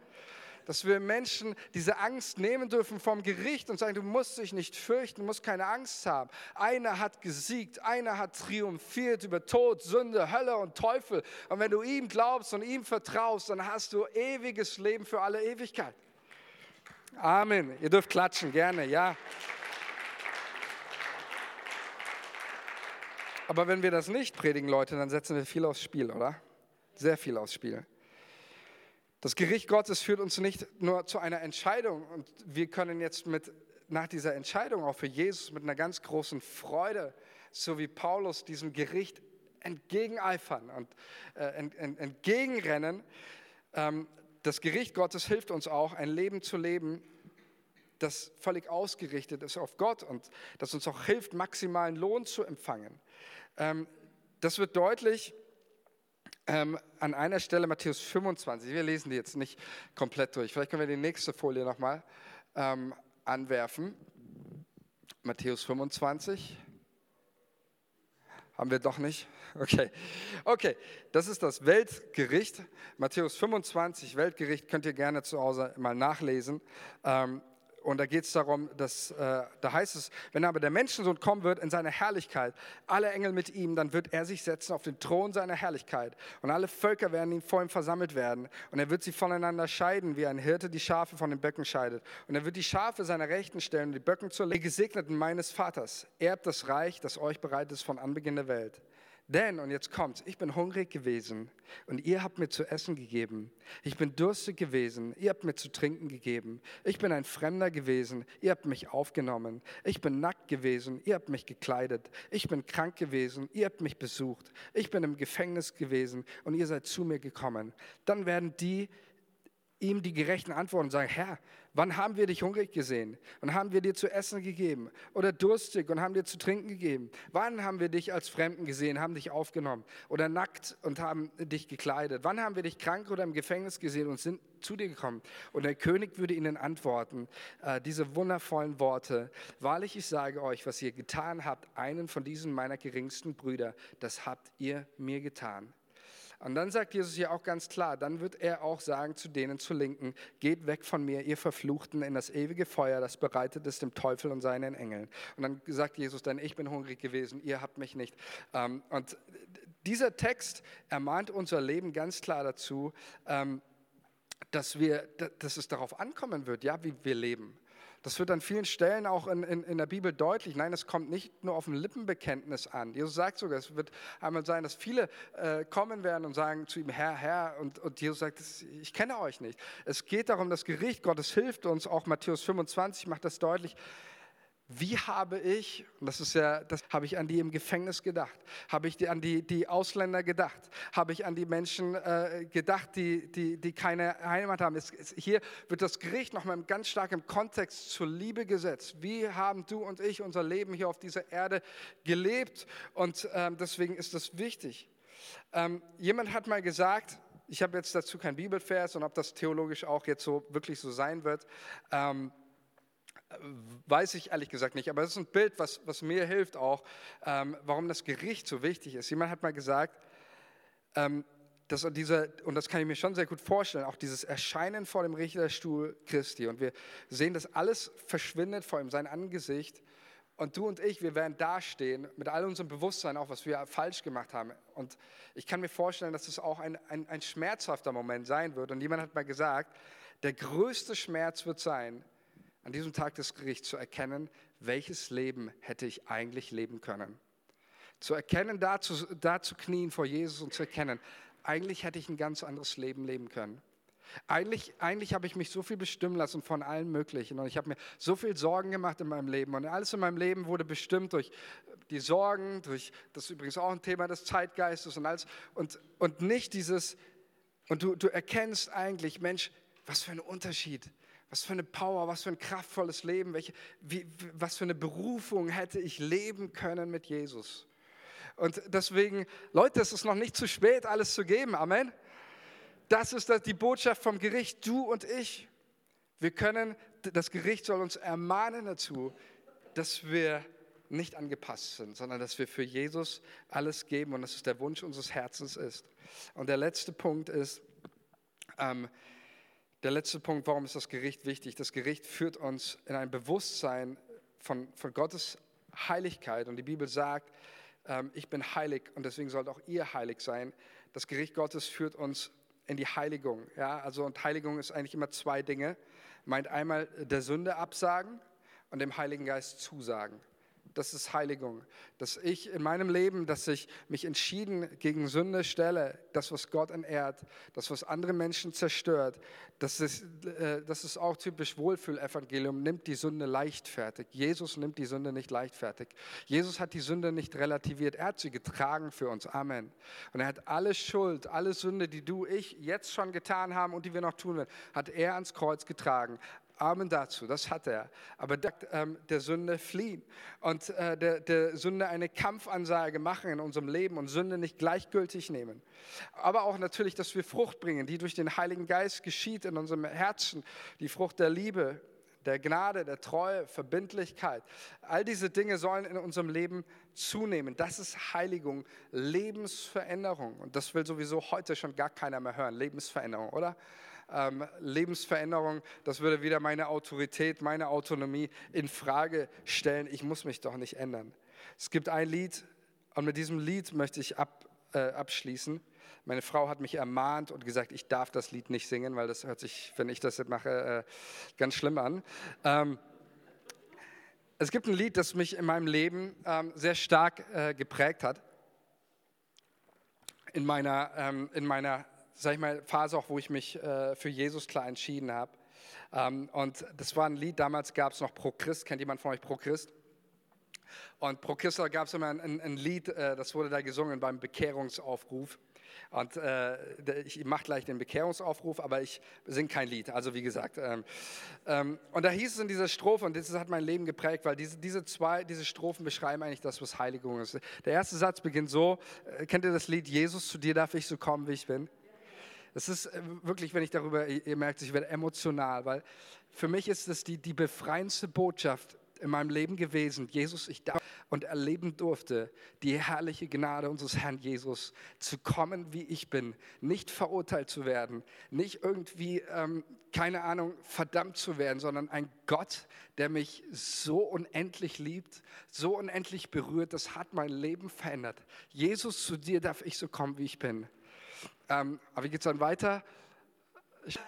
dass wir Menschen diese Angst nehmen dürfen vom Gericht und sagen, du musst dich nicht fürchten, du musst keine Angst haben. Einer hat gesiegt, einer hat triumphiert über Tod, Sünde, Hölle und Teufel. Und wenn du ihm glaubst und ihm vertraust, dann hast du ewiges Leben für alle Ewigkeit. Amen. Ihr dürft klatschen, gerne, ja. Aber wenn wir das nicht predigen, Leute, dann setzen wir viel aufs Spiel, oder? Sehr viel aufs Spiel. Das Gericht Gottes führt uns nicht nur zu einer Entscheidung und wir können jetzt mit, nach dieser Entscheidung auch für Jesus mit einer ganz großen Freude, so wie Paulus diesem Gericht entgegeneifern und äh, ent, ent, entgegenrennen. Ähm, das Gericht Gottes hilft uns auch, ein Leben zu leben, das völlig ausgerichtet ist auf Gott und das uns auch hilft, maximalen Lohn zu empfangen. Ähm, das wird deutlich ähm, an einer Stelle Matthäus 25. Wir lesen die jetzt nicht komplett durch. Vielleicht können wir die nächste Folie nochmal ähm, anwerfen. Matthäus 25. Haben wir doch nicht? Okay. Okay, das ist das Weltgericht. Matthäus 25, Weltgericht, könnt ihr gerne zu Hause mal nachlesen. Ähm, und da geht es darum, dass, äh, da heißt es, wenn aber der Menschensohn kommen wird in seiner Herrlichkeit, alle Engel mit ihm, dann wird er sich setzen auf den Thron seiner Herrlichkeit. Und alle Völker werden ihm vor ihm versammelt werden. Und er wird sie voneinander scheiden, wie ein Hirte die Schafe von den Böcken scheidet. Und er wird die Schafe seiner Rechten stellen und die Böcken zur Gesegneten meines Vaters. Erbt das Reich, das euch bereit ist von Anbeginn der Welt. Denn, und jetzt kommt's, ich bin hungrig gewesen und ihr habt mir zu essen gegeben. Ich bin durstig gewesen, ihr habt mir zu trinken gegeben. Ich bin ein Fremder gewesen, ihr habt mich aufgenommen. Ich bin nackt gewesen, ihr habt mich gekleidet. Ich bin krank gewesen, ihr habt mich besucht. Ich bin im Gefängnis gewesen und ihr seid zu mir gekommen. Dann werden die ihm die gerechten antworten und sagen, Herr, Wann haben wir dich hungrig gesehen und haben wir dir zu essen gegeben? Oder durstig und haben dir zu trinken gegeben? Wann haben wir dich als Fremden gesehen, haben dich aufgenommen? Oder nackt und haben dich gekleidet? Wann haben wir dich krank oder im Gefängnis gesehen und sind zu dir gekommen? Und der König würde ihnen antworten, äh, diese wundervollen Worte, wahrlich ich sage euch, was ihr getan habt, einen von diesen meiner geringsten Brüder, das habt ihr mir getan. Und dann sagt Jesus hier auch ganz klar, dann wird er auch sagen zu denen zu Linken, geht weg von mir, ihr Verfluchten, in das ewige Feuer, das bereitet ist dem Teufel und seinen Engeln. Und dann sagt Jesus dann, ich bin hungrig gewesen, ihr habt mich nicht. Ähm, und dieser Text ermahnt unser Leben ganz klar dazu, ähm, dass, wir, dass es darauf ankommen wird, ja, wie wir leben. Das wird an vielen Stellen auch in, in, in der Bibel deutlich. Nein, es kommt nicht nur auf ein Lippenbekenntnis an. Jesus sagt sogar, es wird einmal sein, dass viele äh, kommen werden und sagen zu ihm, Herr, Herr, und, und Jesus sagt, ich kenne euch nicht. Es geht darum, das Gericht Gottes hilft uns, auch Matthäus 25 macht das deutlich, wie habe ich, und das ist ja, das habe ich an die im Gefängnis gedacht, habe ich an die, die Ausländer gedacht, habe ich an die Menschen äh, gedacht, die, die, die keine Heimat haben. Es, es, hier wird das Gericht nochmal ganz stark im Kontext zur Liebe gesetzt. Wie haben du und ich unser Leben hier auf dieser Erde gelebt? Und ähm, deswegen ist das wichtig. Ähm, jemand hat mal gesagt, ich habe jetzt dazu kein Bibelvers und ob das theologisch auch jetzt so wirklich so sein wird. Ähm, Weiß ich ehrlich gesagt nicht, aber es ist ein Bild, was, was mir hilft auch, ähm, warum das Gericht so wichtig ist. Jemand hat mal gesagt, ähm, dass diese, und das kann ich mir schon sehr gut vorstellen, auch dieses Erscheinen vor dem Richterstuhl Christi. Und wir sehen, dass alles verschwindet vor ihm, sein Angesicht. Und du und ich, wir werden dastehen mit all unserem Bewusstsein, auch was wir falsch gemacht haben. Und ich kann mir vorstellen, dass es auch ein, ein, ein schmerzhafter Moment sein wird. Und jemand hat mal gesagt, der größte Schmerz wird sein, an diesem Tag des Gerichts zu erkennen, welches Leben hätte ich eigentlich leben können. Zu erkennen, da zu, da zu knien vor Jesus und zu erkennen, eigentlich hätte ich ein ganz anderes Leben leben können. Eigentlich, eigentlich habe ich mich so viel bestimmen lassen von allen Möglichen und ich habe mir so viel Sorgen gemacht in meinem Leben und alles in meinem Leben wurde bestimmt durch die Sorgen, durch, das ist übrigens auch ein Thema des Zeitgeistes und alles und, und nicht dieses, und du, du erkennst eigentlich, Mensch, was für ein Unterschied was für eine Power, was für ein kraftvolles Leben, welche, wie, was für eine Berufung hätte ich leben können mit Jesus. Und deswegen, Leute, es ist noch nicht zu spät, alles zu geben. Amen. Das ist die Botschaft vom Gericht, du und ich. Wir können, das Gericht soll uns ermahnen dazu, dass wir nicht angepasst sind, sondern dass wir für Jesus alles geben und dass es der Wunsch unseres Herzens ist. Und der letzte Punkt ist, ähm, der letzte Punkt, warum ist das Gericht wichtig? Das Gericht führt uns in ein Bewusstsein von, von Gottes Heiligkeit. Und die Bibel sagt, ähm, ich bin heilig und deswegen sollt auch ihr heilig sein. Das Gericht Gottes führt uns in die Heiligung. Ja, also und Heiligung ist eigentlich immer zwei Dinge. Meint einmal der Sünde absagen und dem Heiligen Geist zusagen das ist Heiligung. Dass ich in meinem Leben, dass ich mich entschieden gegen Sünde stelle, das, was Gott entehrt, das, was andere Menschen zerstört, das ist, äh, das ist auch typisch Wohlfühlevangelium, nimmt die Sünde leichtfertig. Jesus nimmt die Sünde nicht leichtfertig. Jesus hat die Sünde nicht relativiert, er hat sie getragen für uns. Amen. Und er hat alle Schuld, alle Sünde, die du, ich jetzt schon getan haben und die wir noch tun werden, hat er ans Kreuz getragen. Amen dazu, das hat er. Aber der, ähm, der Sünde fliehen und äh, der, der Sünde eine Kampfansage machen in unserem Leben und Sünde nicht gleichgültig nehmen. Aber auch natürlich, dass wir Frucht bringen, die durch den Heiligen Geist geschieht in unserem Herzen, die Frucht der Liebe, der Gnade, der Treue, Verbindlichkeit. All diese Dinge sollen in unserem Leben zunehmen. Das ist Heiligung, Lebensveränderung. Und das will sowieso heute schon gar keiner mehr hören. Lebensveränderung, oder? Ähm, Lebensveränderung, das würde wieder meine Autorität, meine Autonomie in Frage stellen. Ich muss mich doch nicht ändern. Es gibt ein Lied und mit diesem Lied möchte ich ab, äh, abschließen. Meine Frau hat mich ermahnt und gesagt, ich darf das Lied nicht singen, weil das hört sich, wenn ich das jetzt mache, äh, ganz schlimm an. Ähm, es gibt ein Lied, das mich in meinem Leben ähm, sehr stark äh, geprägt hat. In meiner, ähm, in meiner sag ich mal, Phase auch, wo ich mich äh, für Jesus klar entschieden habe. Ähm, und das war ein Lied, damals gab es noch Pro Christ. Kennt jemand von euch Pro Christ? Und Pro Christ gab es immer ein, ein, ein Lied, äh, das wurde da gesungen beim Bekehrungsaufruf. Und äh, ich mache gleich den Bekehrungsaufruf, aber ich singe kein Lied. Also wie gesagt. Ähm, ähm, und da hieß es in dieser Strophe, und das hat mein Leben geprägt, weil diese, diese zwei, diese Strophen beschreiben eigentlich das, was Heiligung ist. Der erste Satz beginnt so, äh, kennt ihr das Lied, Jesus, zu dir darf ich so kommen, wie ich bin? Es ist äh, wirklich, wenn ich darüber, ihr merkt, ich werde emotional, weil für mich ist es die, die befreiendste Botschaft in meinem Leben gewesen. Jesus, ich darf und erleben durfte die herrliche Gnade unseres Herrn Jesus, zu kommen, wie ich bin, nicht verurteilt zu werden, nicht irgendwie, ähm, keine Ahnung, verdammt zu werden, sondern ein Gott, der mich so unendlich liebt, so unendlich berührt, das hat mein Leben verändert. Jesus, zu dir darf ich so kommen, wie ich bin. Ähm, aber wie geht es dann weiter? Ich,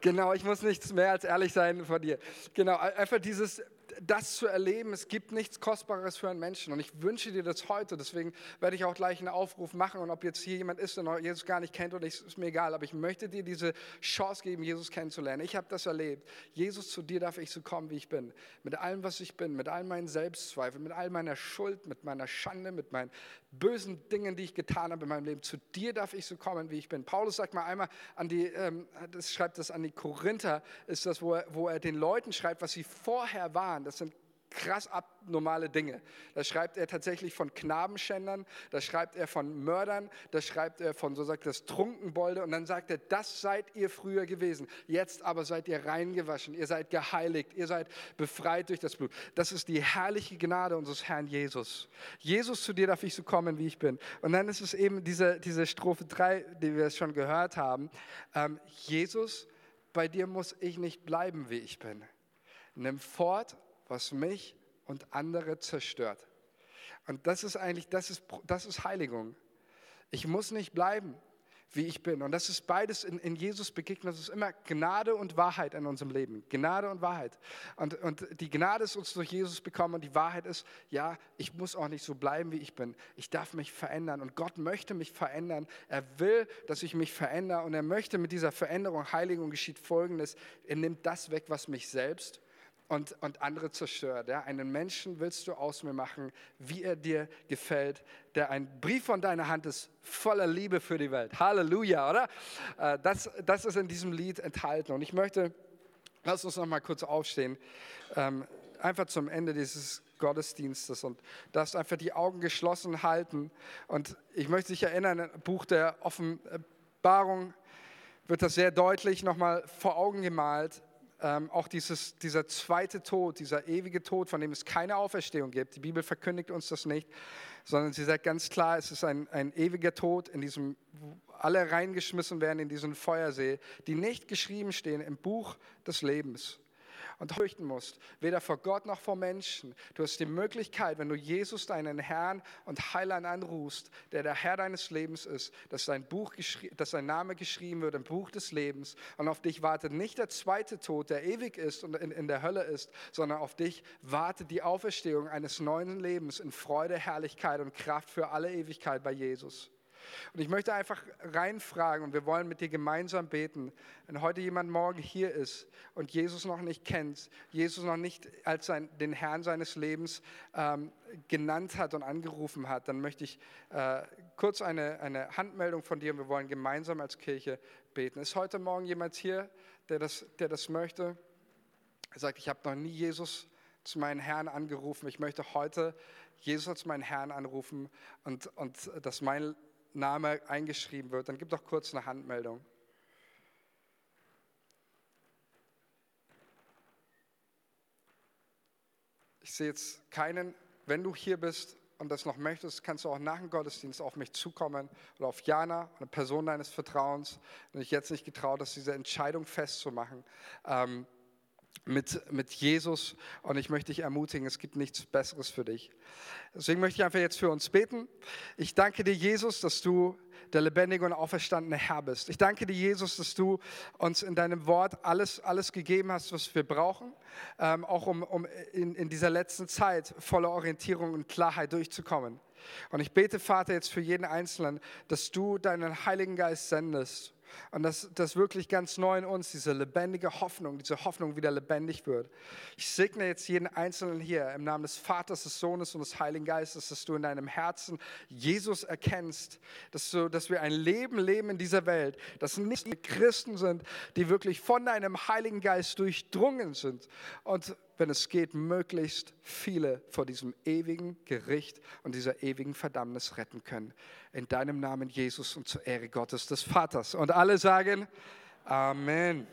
genau, ich muss nichts mehr als ehrlich sein von dir. Genau, einfach dieses, das zu erleben, es gibt nichts Kostbares für einen Menschen. Und ich wünsche dir das heute. Deswegen werde ich auch gleich einen Aufruf machen. Und ob jetzt hier jemand ist, der Jesus gar nicht kennt oder nicht, ist mir egal. Aber ich möchte dir diese Chance geben, Jesus kennenzulernen. Ich habe das erlebt. Jesus, zu dir darf ich so kommen, wie ich bin. Mit allem, was ich bin, mit all meinen Selbstzweifeln, mit all meiner Schuld, mit meiner Schande, mit meinen bösen Dingen, die ich getan habe in meinem Leben. Zu dir darf ich so kommen, wie ich bin. Paulus sagt mal einmal an die, ähm, das schreibt das an die Korinther, ist das, wo er, wo er den Leuten schreibt, was sie vorher waren. Das sind krass abnormale Dinge. Da schreibt er tatsächlich von Knabenschändern, da schreibt er von Mördern, da schreibt er von, so sagt das, Trunkenbolde und dann sagt er, das seid ihr früher gewesen. Jetzt aber seid ihr reingewaschen, ihr seid geheiligt, ihr seid befreit durch das Blut. Das ist die herrliche Gnade unseres Herrn Jesus. Jesus, zu dir darf ich so kommen, wie ich bin. Und dann ist es eben diese, diese Strophe 3, die wir schon gehört haben. Ähm, Jesus, bei dir muss ich nicht bleiben, wie ich bin. Nimm fort was mich und andere zerstört. Und das ist eigentlich, das ist, das ist Heiligung. Ich muss nicht bleiben, wie ich bin. Und das ist beides in, in Jesus begegnet. Das ist immer Gnade und Wahrheit in unserem Leben. Gnade und Wahrheit. Und, und die Gnade ist uns durch Jesus bekommen und die Wahrheit ist, ja, ich muss auch nicht so bleiben, wie ich bin. Ich darf mich verändern und Gott möchte mich verändern. Er will, dass ich mich verändere und er möchte mit dieser Veränderung, Heiligung geschieht Folgendes. Er nimmt das weg, was mich selbst und, und andere zerstört. Ja? Einen Menschen willst du aus mir machen, wie er dir gefällt, der ein Brief von deiner Hand ist, voller Liebe für die Welt. Halleluja, oder? Äh, das, das ist in diesem Lied enthalten. Und ich möchte, lass uns noch mal kurz aufstehen, ähm, einfach zum Ende dieses Gottesdienstes und darfst einfach die Augen geschlossen halten. Und ich möchte dich erinnern, im Buch der Offenbarung wird das sehr deutlich nochmal vor Augen gemalt ähm, auch dieses, dieser zweite Tod, dieser ewige Tod, von dem es keine Auferstehung gibt. Die Bibel verkündigt uns das nicht, sondern sie sagt ganz klar, es ist ein, ein ewiger Tod, in diesem alle reingeschmissen werden in diesen Feuersee, die nicht geschrieben stehen im Buch des Lebens und fürchten musst, weder vor Gott noch vor Menschen. Du hast die Möglichkeit, wenn du Jesus, deinen Herrn und Heiland anrufst, der der Herr deines Lebens ist, dass dein, Buch dass dein Name geschrieben wird im Buch des Lebens und auf dich wartet nicht der zweite Tod, der ewig ist und in, in der Hölle ist, sondern auf dich wartet die Auferstehung eines neuen Lebens in Freude, Herrlichkeit und Kraft für alle Ewigkeit bei Jesus. Und ich möchte einfach reinfragen und wir wollen mit dir gemeinsam beten. Wenn heute jemand morgen hier ist und Jesus noch nicht kennt, Jesus noch nicht als sein, den Herrn seines Lebens ähm, genannt hat und angerufen hat, dann möchte ich äh, kurz eine, eine Handmeldung von dir und wir wollen gemeinsam als Kirche beten. Ist heute Morgen jemand hier, der das, der das möchte? Er sagt, ich habe noch nie Jesus zu meinem Herrn angerufen. Ich möchte heute Jesus als meinen Herrn anrufen und, und dass mein Name eingeschrieben wird, dann gib doch kurz eine Handmeldung. Ich sehe jetzt keinen, wenn du hier bist und das noch möchtest, kannst du auch nach dem Gottesdienst auf mich zukommen oder auf Jana, eine Person deines Vertrauens, wenn ich jetzt nicht getraut hast, diese Entscheidung festzumachen. Ähm, mit, mit Jesus und ich möchte dich ermutigen, es gibt nichts Besseres für dich. Deswegen möchte ich einfach jetzt für uns beten. Ich danke dir, Jesus, dass du der lebendige und auferstandene Herr bist. Ich danke dir, Jesus, dass du uns in deinem Wort alles, alles gegeben hast, was wir brauchen, ähm, auch um, um in, in dieser letzten Zeit voller Orientierung und Klarheit durchzukommen. Und ich bete, Vater, jetzt für jeden Einzelnen, dass du deinen Heiligen Geist sendest und dass das wirklich ganz neu in uns, diese lebendige Hoffnung, diese Hoffnung wieder lebendig wird. Ich segne jetzt jeden Einzelnen hier im Namen des Vaters, des Sohnes und des Heiligen Geistes, dass du in deinem Herzen Jesus erkennst, dass, du, dass wir ein Leben leben in dieser Welt, dass nicht Christen sind, die wirklich von deinem Heiligen Geist durchdrungen sind und wenn es geht, möglichst viele vor diesem ewigen Gericht und dieser ewigen Verdammnis retten können. In deinem Namen, Jesus, und zur Ehre Gottes des Vaters. Und alle sagen Amen.